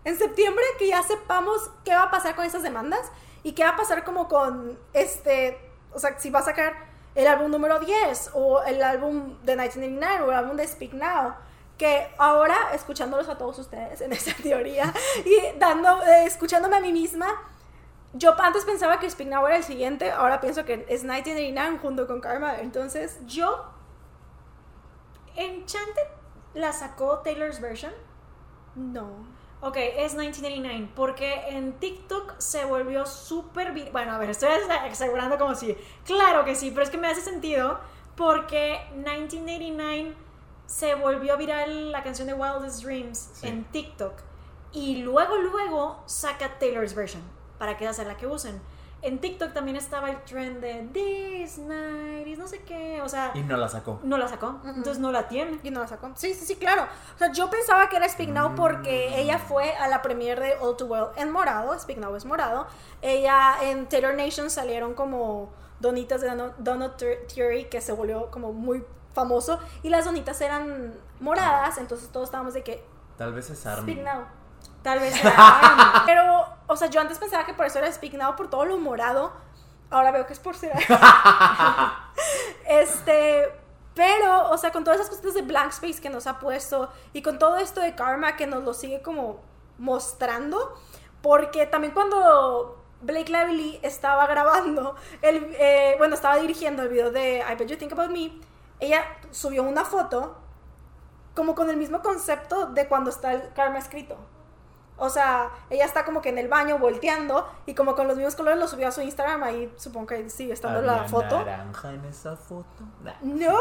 en septiembre que ya sepamos qué va a pasar con esas demandas y qué va a pasar como con este, o sea, si va a sacar el álbum número 10 o el álbum de 1989 o el álbum de Speak Now, que ahora escuchándolos a todos ustedes en esa teoría y dando, eh, escuchándome a mí misma, yo antes pensaba que Speak Now era el siguiente, ahora pienso que es 1989 junto con Karma, entonces Yo... Enchanted la sacó Taylor's version. no. Ok, es 1989, porque en TikTok se volvió súper... Bueno, a ver, estoy asegurando como si... Claro que sí, pero es que me hace sentido porque 1989 se volvió viral la canción de Wildest Dreams Sí. en TikTok y luego, luego saca Taylor's version para que esa sea la que usen. En TikTok también estaba el trend de This Night, y no sé qué, o sea, Y no la sacó. no la sacó, entonces no la tiene. Y no la sacó. Sí, sí, sí, claro. O sea, yo pensaba que era Speak Now Mm. porque ella fue a la premiere de All Too Well en morado. Speak Now es morado. Ella en Taylor Nation salieron como donitas de Donut Theory que se volvió como muy famoso. Y las donitas eran moradas, entonces todos estábamos de que Tal vez es Armin. Speak Now. Tal vez era Pero, o sea, yo antes pensaba que por eso era Speak Now, por todo lo morado. Ahora veo que es por ser. este. Pero, o sea, con todas esas cositas de Blank Space que nos ha puesto y con todo esto de Karma que nos lo sigue como mostrando. Porque también cuando Blake Lively estaba grabando, el, eh, bueno, estaba dirigiendo el video de I Bet You Think About Me, ella subió una foto como con el mismo concepto de cuando está el Karma escrito. O sea, ella está como que en el baño volteando y como con los mismos colores lo subió a su Instagram, ahí supongo que sigue estando la ¿Había foto. naranja en esa foto? Nah. No,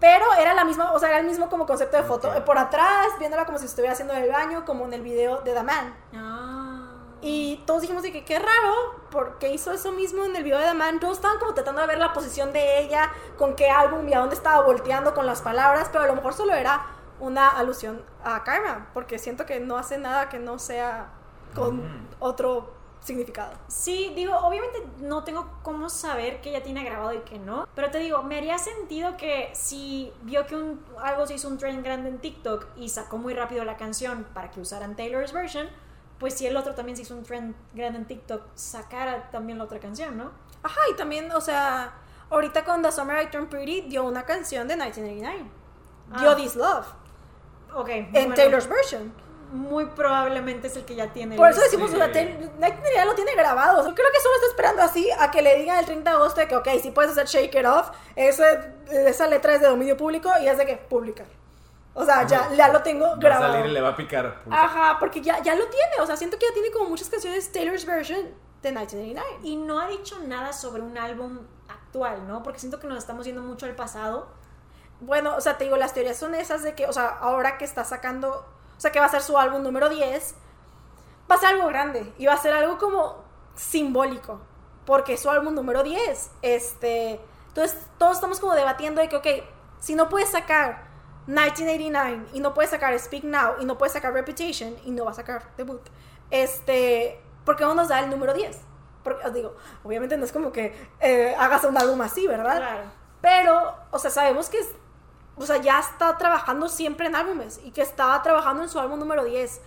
pero era la misma, o sea, era el mismo como concepto de foto. Ok. Por atrás, viéndola como si estuviera haciendo en el baño, como en el video de The Man. Ah. Y todos dijimos de que qué raro, porque hizo eso mismo en el video de The Man. Todos estaban como tratando de ver la posición de ella, con qué álbum y a dónde estaba volteando con las palabras, pero a lo mejor solo era una alusión a Karma, porque siento que no hace nada que no sea con Mm. otro significado. Sí, digo, obviamente no tengo cómo saber que ella tiene grabado y que no, pero te digo, me haría sentido que si vio que un, algo se hizo un trend grande en TikTok y sacó muy rápido la canción para que usaran Taylor's version, pues si el otro también se hizo un trend grande en TikTok, sacara también la otra canción, ¿no? Ajá, y también, o sea, ahorita con The Summer I Turned Pretty dio una canción de 1989. Dio Ah. This Love Ok. en bueno, Taylor's version. Muy probablemente es el que ya tiene. Por eso decimos, Sí. o sea, Taylor- 1989 ya lo tiene grabado. Yo creo que solo está esperando así a que le digan el 30 de agosto de que, ok, si puedes hacer Shake It Off, ese- esa letra es de dominio público y es de que publicar. O sea, ya, ya lo tengo Va a grabado. salir y le va a picar. Ajá, porque ya, ya lo tiene. O sea, siento que ya tiene como muchas canciones Taylor's version de 1989. Y no ha dicho nada sobre un álbum actual, ¿no? Porque siento que nos estamos yendo mucho al pasado. Bueno, o sea, te digo, las teorías son esas de que, o sea, ahora que está sacando, o sea, que va a ser su álbum número 10, va a ser algo grande y va a ser algo como simbólico, porque es su álbum número 10. Este, entonces, todos estamos como debatiendo de que, ok, si no puedes sacar 1989 y no puedes sacar Speak Now y no puedes sacar Reputation y no va a sacar debut, este, ¿por qué no nos da el número 10? Porque, os digo, obviamente no es como que eh, hagas un álbum así, ¿verdad? Claro. Pero, o sea, sabemos que es- o sea, ya está trabajando siempre en álbumes y que estaba trabajando en su álbum número 10.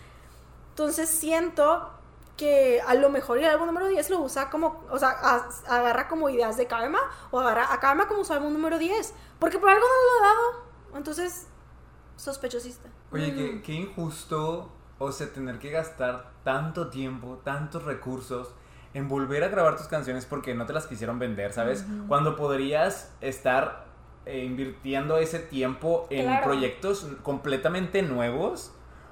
Entonces siento que a lo mejor el álbum número 10 lo usa como, o sea, a- agarra como ideas de Karma o agarra a Karma como su álbum número 10. Porque por algo no lo ha dado. Entonces, sospechosista. Oye, qué, qué injusto, o sea, tener que gastar tanto tiempo, tantos recursos en volver a grabar tus canciones porque no te las quisieron vender, ¿sabes? Cuando podrías estar eh, invirtiendo ese tiempo en Claro. proyectos completamente nuevos.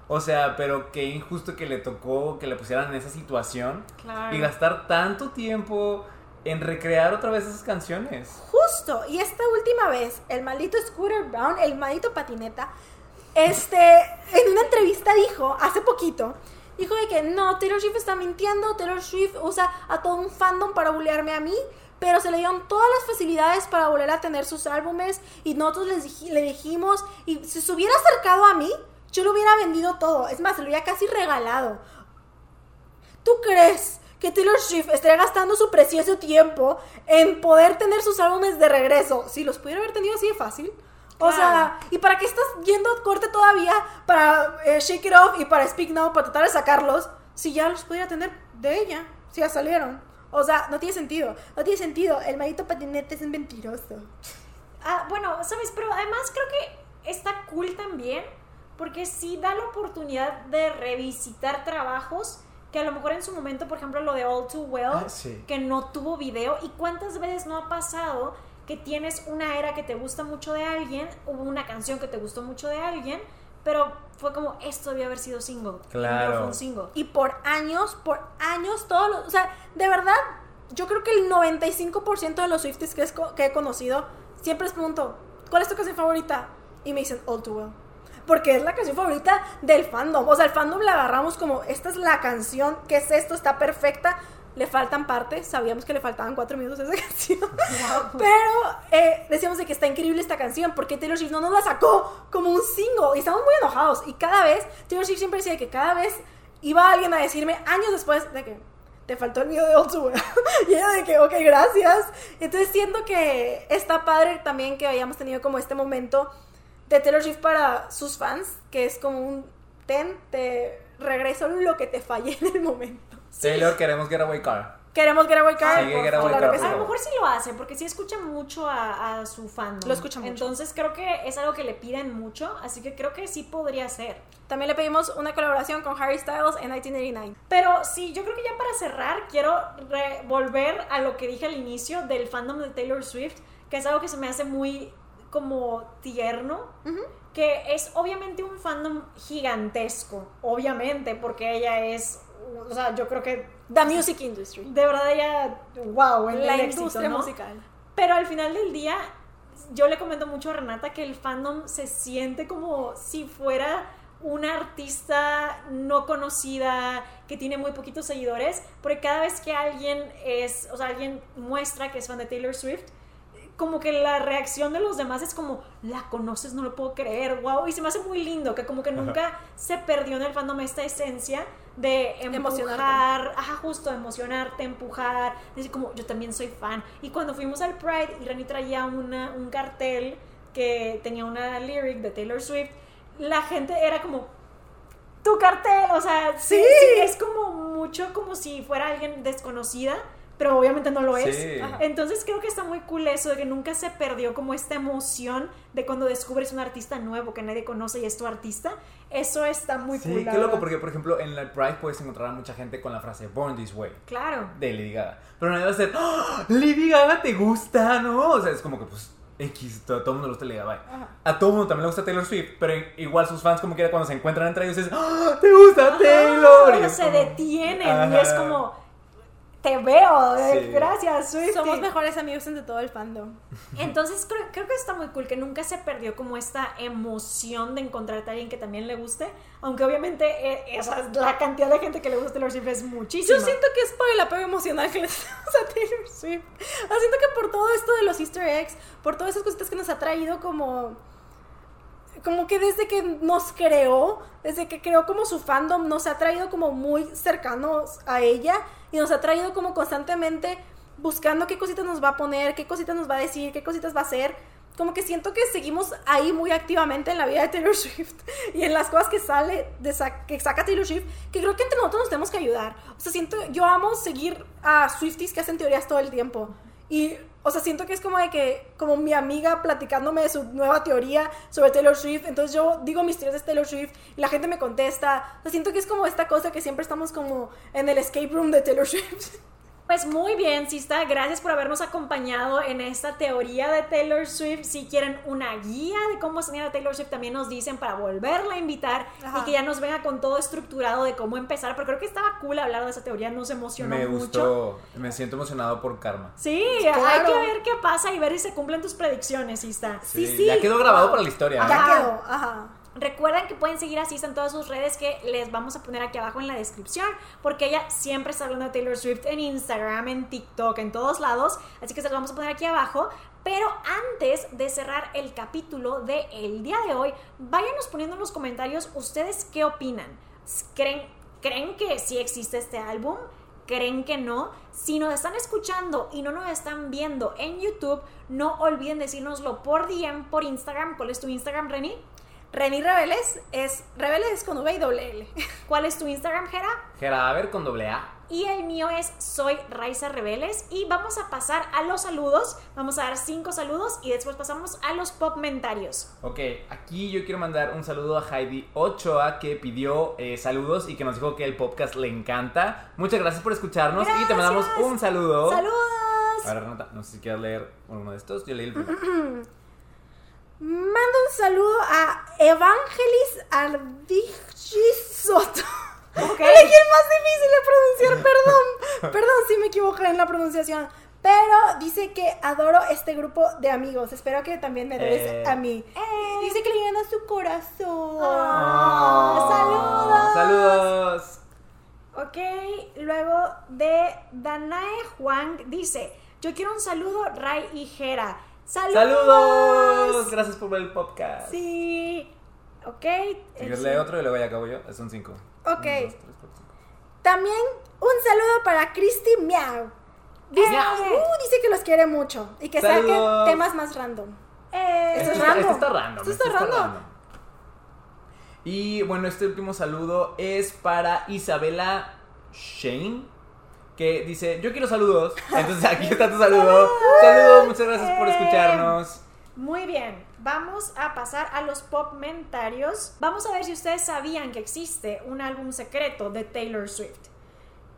O sea, pero qué injusto que le tocó que le pusieran en esa situación Claro. y gastar tanto tiempo en recrear otra vez esas canciones. Justo, y esta última vez, el maldito Scooter Brown, el maldito patineta, este, en una entrevista dijo, hace poquito, dijo de que no, Taylor Swift está mintiendo, Taylor Swift usa a todo un fandom para bullearme a mí, pero se le dieron todas las facilidades para volver a tener sus álbumes y nosotros les le dijimos, y si se hubiera acercado a mí, yo le hubiera vendido todo, es más, se lo hubiera casi regalado. ¿Tú crees que Taylor Swift estaría gastando su precioso tiempo en poder tener sus álbumes de regreso? Si los pudiera haber tenido así de fácil. O sea, ¿y para qué estás yendo a corte todavía para eh, Shake It Off y para Speak Now para tratar de sacarlos? Si ya los pudiera tener de ella, si ya salieron. O sea, no tiene sentido, no tiene sentido. El maldito patinete es un mentiroso. Ah, bueno, sabes, pero además creo que está cool también porque sí da la oportunidad de revisitar trabajos que a lo mejor en su momento, por ejemplo, lo de All Too Well, Ah, sí. que no tuvo video. ¿Y cuántas veces no ha pasado que tienes una era que te gusta mucho de alguien, hubo una canción que te gustó mucho de alguien, pero fue como, esto debía haber sido single. Claro. No fue un single. Y por años, por años, todos los... O sea, de verdad, yo creo que el 95% de los Swifties que, es que he conocido, siempre les pregunto, ¿cuál es tu canción favorita? Y me dicen, All Too Well. Porque es la canción favorita del fandom. O sea, el fandom la agarramos como, esta es la canción, ¿qué es esto? Está perfecta. Le faltan partes, sabíamos que le faltaban cuatro minutos a esa canción. Pero eh, decíamos de que está increíble esta canción, porque Taylor Swift no nos la sacó como un single. Y estamos muy enojados. Y cada vez, Taylor Swift siempre decía que cada vez iba alguien a decirme, años después, de que te faltó el mío de Old School. y ella de que, ok, gracias. Entonces siento que está padre también que hayamos tenido como este momento de Taylor Swift para sus fans, que es como un, ten, te regreso lo que te fallé en el momento. Taylor, queremos Getaway Car. Queremos Getaway Car. Sí, por Getaway Car. A lo mejor sí lo hace, porque sí escucha mucho a, a su fan. Lo escucha mucho. Entonces creo que es algo que le piden mucho, así que creo que sí podría ser. También le pedimos una colaboración con Harry Styles en 1989. Pero sí, yo creo que ya para cerrar, quiero volver a lo que dije al inicio del fandom de Taylor Swift, que es algo que se me hace muy como tierno, que es obviamente un fandom gigantesco, obviamente, porque ella es, o sea, yo creo que The Music Industry. de verdad ella, wow, en La el éxito, industria ¿no? musical. Pero al final del día, yo le comento mucho a Renata que el fandom se siente como si fuera una artista no conocida que tiene muy poquitos seguidores, porque cada vez que alguien es, o sea, alguien muestra que es fan de Taylor Swift, como que la reacción de los demás es como, la conoces, no lo puedo creer, wow, y se me hace muy lindo, que como que nunca se perdió en el fandom esta esencia de Emocionarte. empujar, ajá, justo, emocionarte, empujar, decir como, yo también soy fan. Y cuando fuimos al Pride y Rani traía una, un cartel que tenía una lyric de Taylor Swift, la gente era como, tu cartel, o sea, sí, Sí. sí, es como mucho como si fuera alguien desconocida, pero obviamente no lo es. Sí. Ajá. Entonces creo que está muy cool eso de que nunca se perdió como esta emoción de cuando descubres un artista nuevo que nadie conoce y es tu artista. Eso está muy Sí, cool. la qué loco, porque por ejemplo en la Pride puedes encontrar a mucha gente con la frase Born This Way Claro. de Lady Gaga. Pero nadie va a ser, ¡Ah! Lady Gaga te gusta, ¿no? O sea, es como que pues X, todo, todo el mundo le gusta Lady Gaga. A todo el mundo también le gusta Taylor Swift, pero igual sus fans como quiera cuando se encuentran entre ellos es, ¡Ah! ¿te gusta Taylor? Y Ajá, es se como- detienen y es como, te veo, eh, Sí. gracias, Swiftie". Somos mejores amigos entre todo el fandom. Entonces creo, creo que está muy cool que nunca se perdió como esta emoción de encontrarte a alguien que también le guste, aunque obviamente eh, esa- la cantidad de gente que le gusta Taylor Swift es muchísima. Yo siento que es por el apego emocional que le tenemos a Taylor Swift. Siento que por todo esto de los easter eggs, por todas esas cositas que nos ha traído como... Como que desde que nos creó, desde que creó como su fandom, nos ha traído como muy cercanos a ella y nos ha traído como constantemente buscando qué cositas nos va a poner, qué cositas nos va a decir, qué cositas va a hacer. Como que siento que seguimos ahí muy activamente en la vida de Taylor Swift y en las cosas que sale, de sa- que saca Taylor Swift, que creo que entre nosotros nos tenemos que ayudar. O sea, siento, yo amo seguir a Swifties que hacen teorías todo el tiempo. Y, o sea, siento que es como de que, como mi amiga platicándome de su nueva teoría sobre Taylor Swift. Entonces yo digo mis teorías de Taylor Swift y la gente me contesta. O sea, siento que es como esta cosa que siempre estamos como en el escape room de Taylor Swift. Pues muy bien, Sista, gracias por habernos acompañado en esta teoría de Taylor Swift. Si quieren una guía de cómo enseñar a Taylor Swift, también nos dicen para volverla a invitar Ajá. y que ya nos venga con todo estructurado de cómo empezar. Pero creo que estaba cool hablar de esa teoría, nos emocionó Me mucho. gustó, me siento emocionado por Karma. Sí, Claro. hay que ver qué pasa y ver si se cumplen tus predicciones, Sista. Sí, sí. Ya quedó grabado para la historia. Ya Ajá. quedó, ajá. Recuerden que pueden seguir a en todas sus redes que les vamos a poner aquí abajo en la descripción, porque ella siempre está hablando de Taylor Swift en Instagram, en TikTok, en todos lados, así que se los vamos a poner aquí abajo. Pero antes de cerrar el capítulo del el día de hoy, váyanos poniendo en los comentarios ustedes qué opinan. ¿Creen, ¿Creen que sí existe este álbum? ¿Creen que no? Si nos están escuchando y no nos están viendo en YouTube, no olviden decírnoslo por DM, por Instagram. ¿Cuál es tu Instagram, Reni? Reni Rebeles es Rebeles es con V y doble L. ¿Cuál es tu Instagram, Jera? Geraber con doble A. Y el mío es Soy Raiza Rebeles. Y vamos a pasar a los saludos. Vamos a dar cinco saludos y después pasamos a los pop mentarios. Ok, aquí yo quiero mandar un saludo a Heidi Ochoa que pidió eh, saludos y que nos dijo que el podcast le encanta. Muchas gracias por escucharnos y te mandamos un saludo. ¡Saludos! A ver, Renata, no sé si quieres leer uno de estos. Yo leí el primero. Mando un saludo a Evangelis Ardigisoto. Ok. Elegí el más difícil de pronunciar, perdón. Perdón si me equivoqué en la pronunciación. Pero dice que adoro este grupo de amigos. Espero que también me adores Eh. a mí. Eh. Dice que le llena su corazón. Ah, Oh, Saludos. Ok, luego de Danae Juan dice: Yo quiero un saludo, Ray y Jera. ¡Saludos! Saludos. Gracias por ver el podcast. Sí. Ok. Si leer otro y luego ya acabo yo. Es un 5. Ok. También un saludo para Christy Miau. Dice, uh, dice que los quiere mucho y que Saludos. saquen temas más random. Eh, Esto es está, random. esto está random. Esto está random. Y bueno, este último saludo es para Isabela Shane. Que dice, yo quiero saludos. Entonces aquí está tu saludo. Saludos, muchas gracias por Eh. escucharnos. Muy bien, vamos a pasar a los pop mentarios. Vamos a ver si ustedes sabían que existe un álbum secreto de Taylor Swift.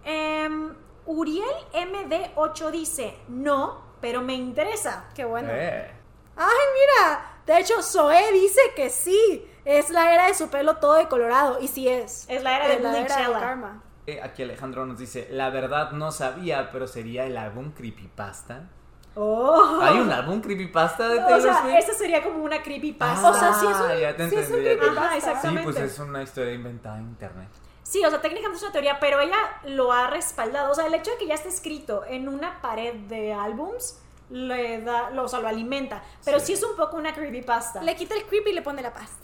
Em, Uriel MD8 dice, no, pero me interesa. Qué bueno. Eh. Ay, mira. De hecho, Zoe dice que sí. Es la era de su pelo todo de colorado. Y sí es. Es la era de la era de. Karma. Eh, Aquí Alejandro nos dice, la verdad no sabía, pero sería el álbum Creepypasta. Oh. ¿Hay un álbum Creepypasta de O Taylor sea, Swift? esa sería como una creepypasta. Ah, o sea, sí es un- ya te sí es un creepypasta. Ajá, exactamente. Sí, pues es una historia inventada en internet. Sí, o sea, técnicamente es una teoría, pero ella lo ha respaldado. O sea, el hecho de que ya esté escrito en una pared de álbums le da, lo, o sea, lo alimenta. Pero sí. Sí. es un poco una creepypasta. Le quita el creepy y le pone la pasta.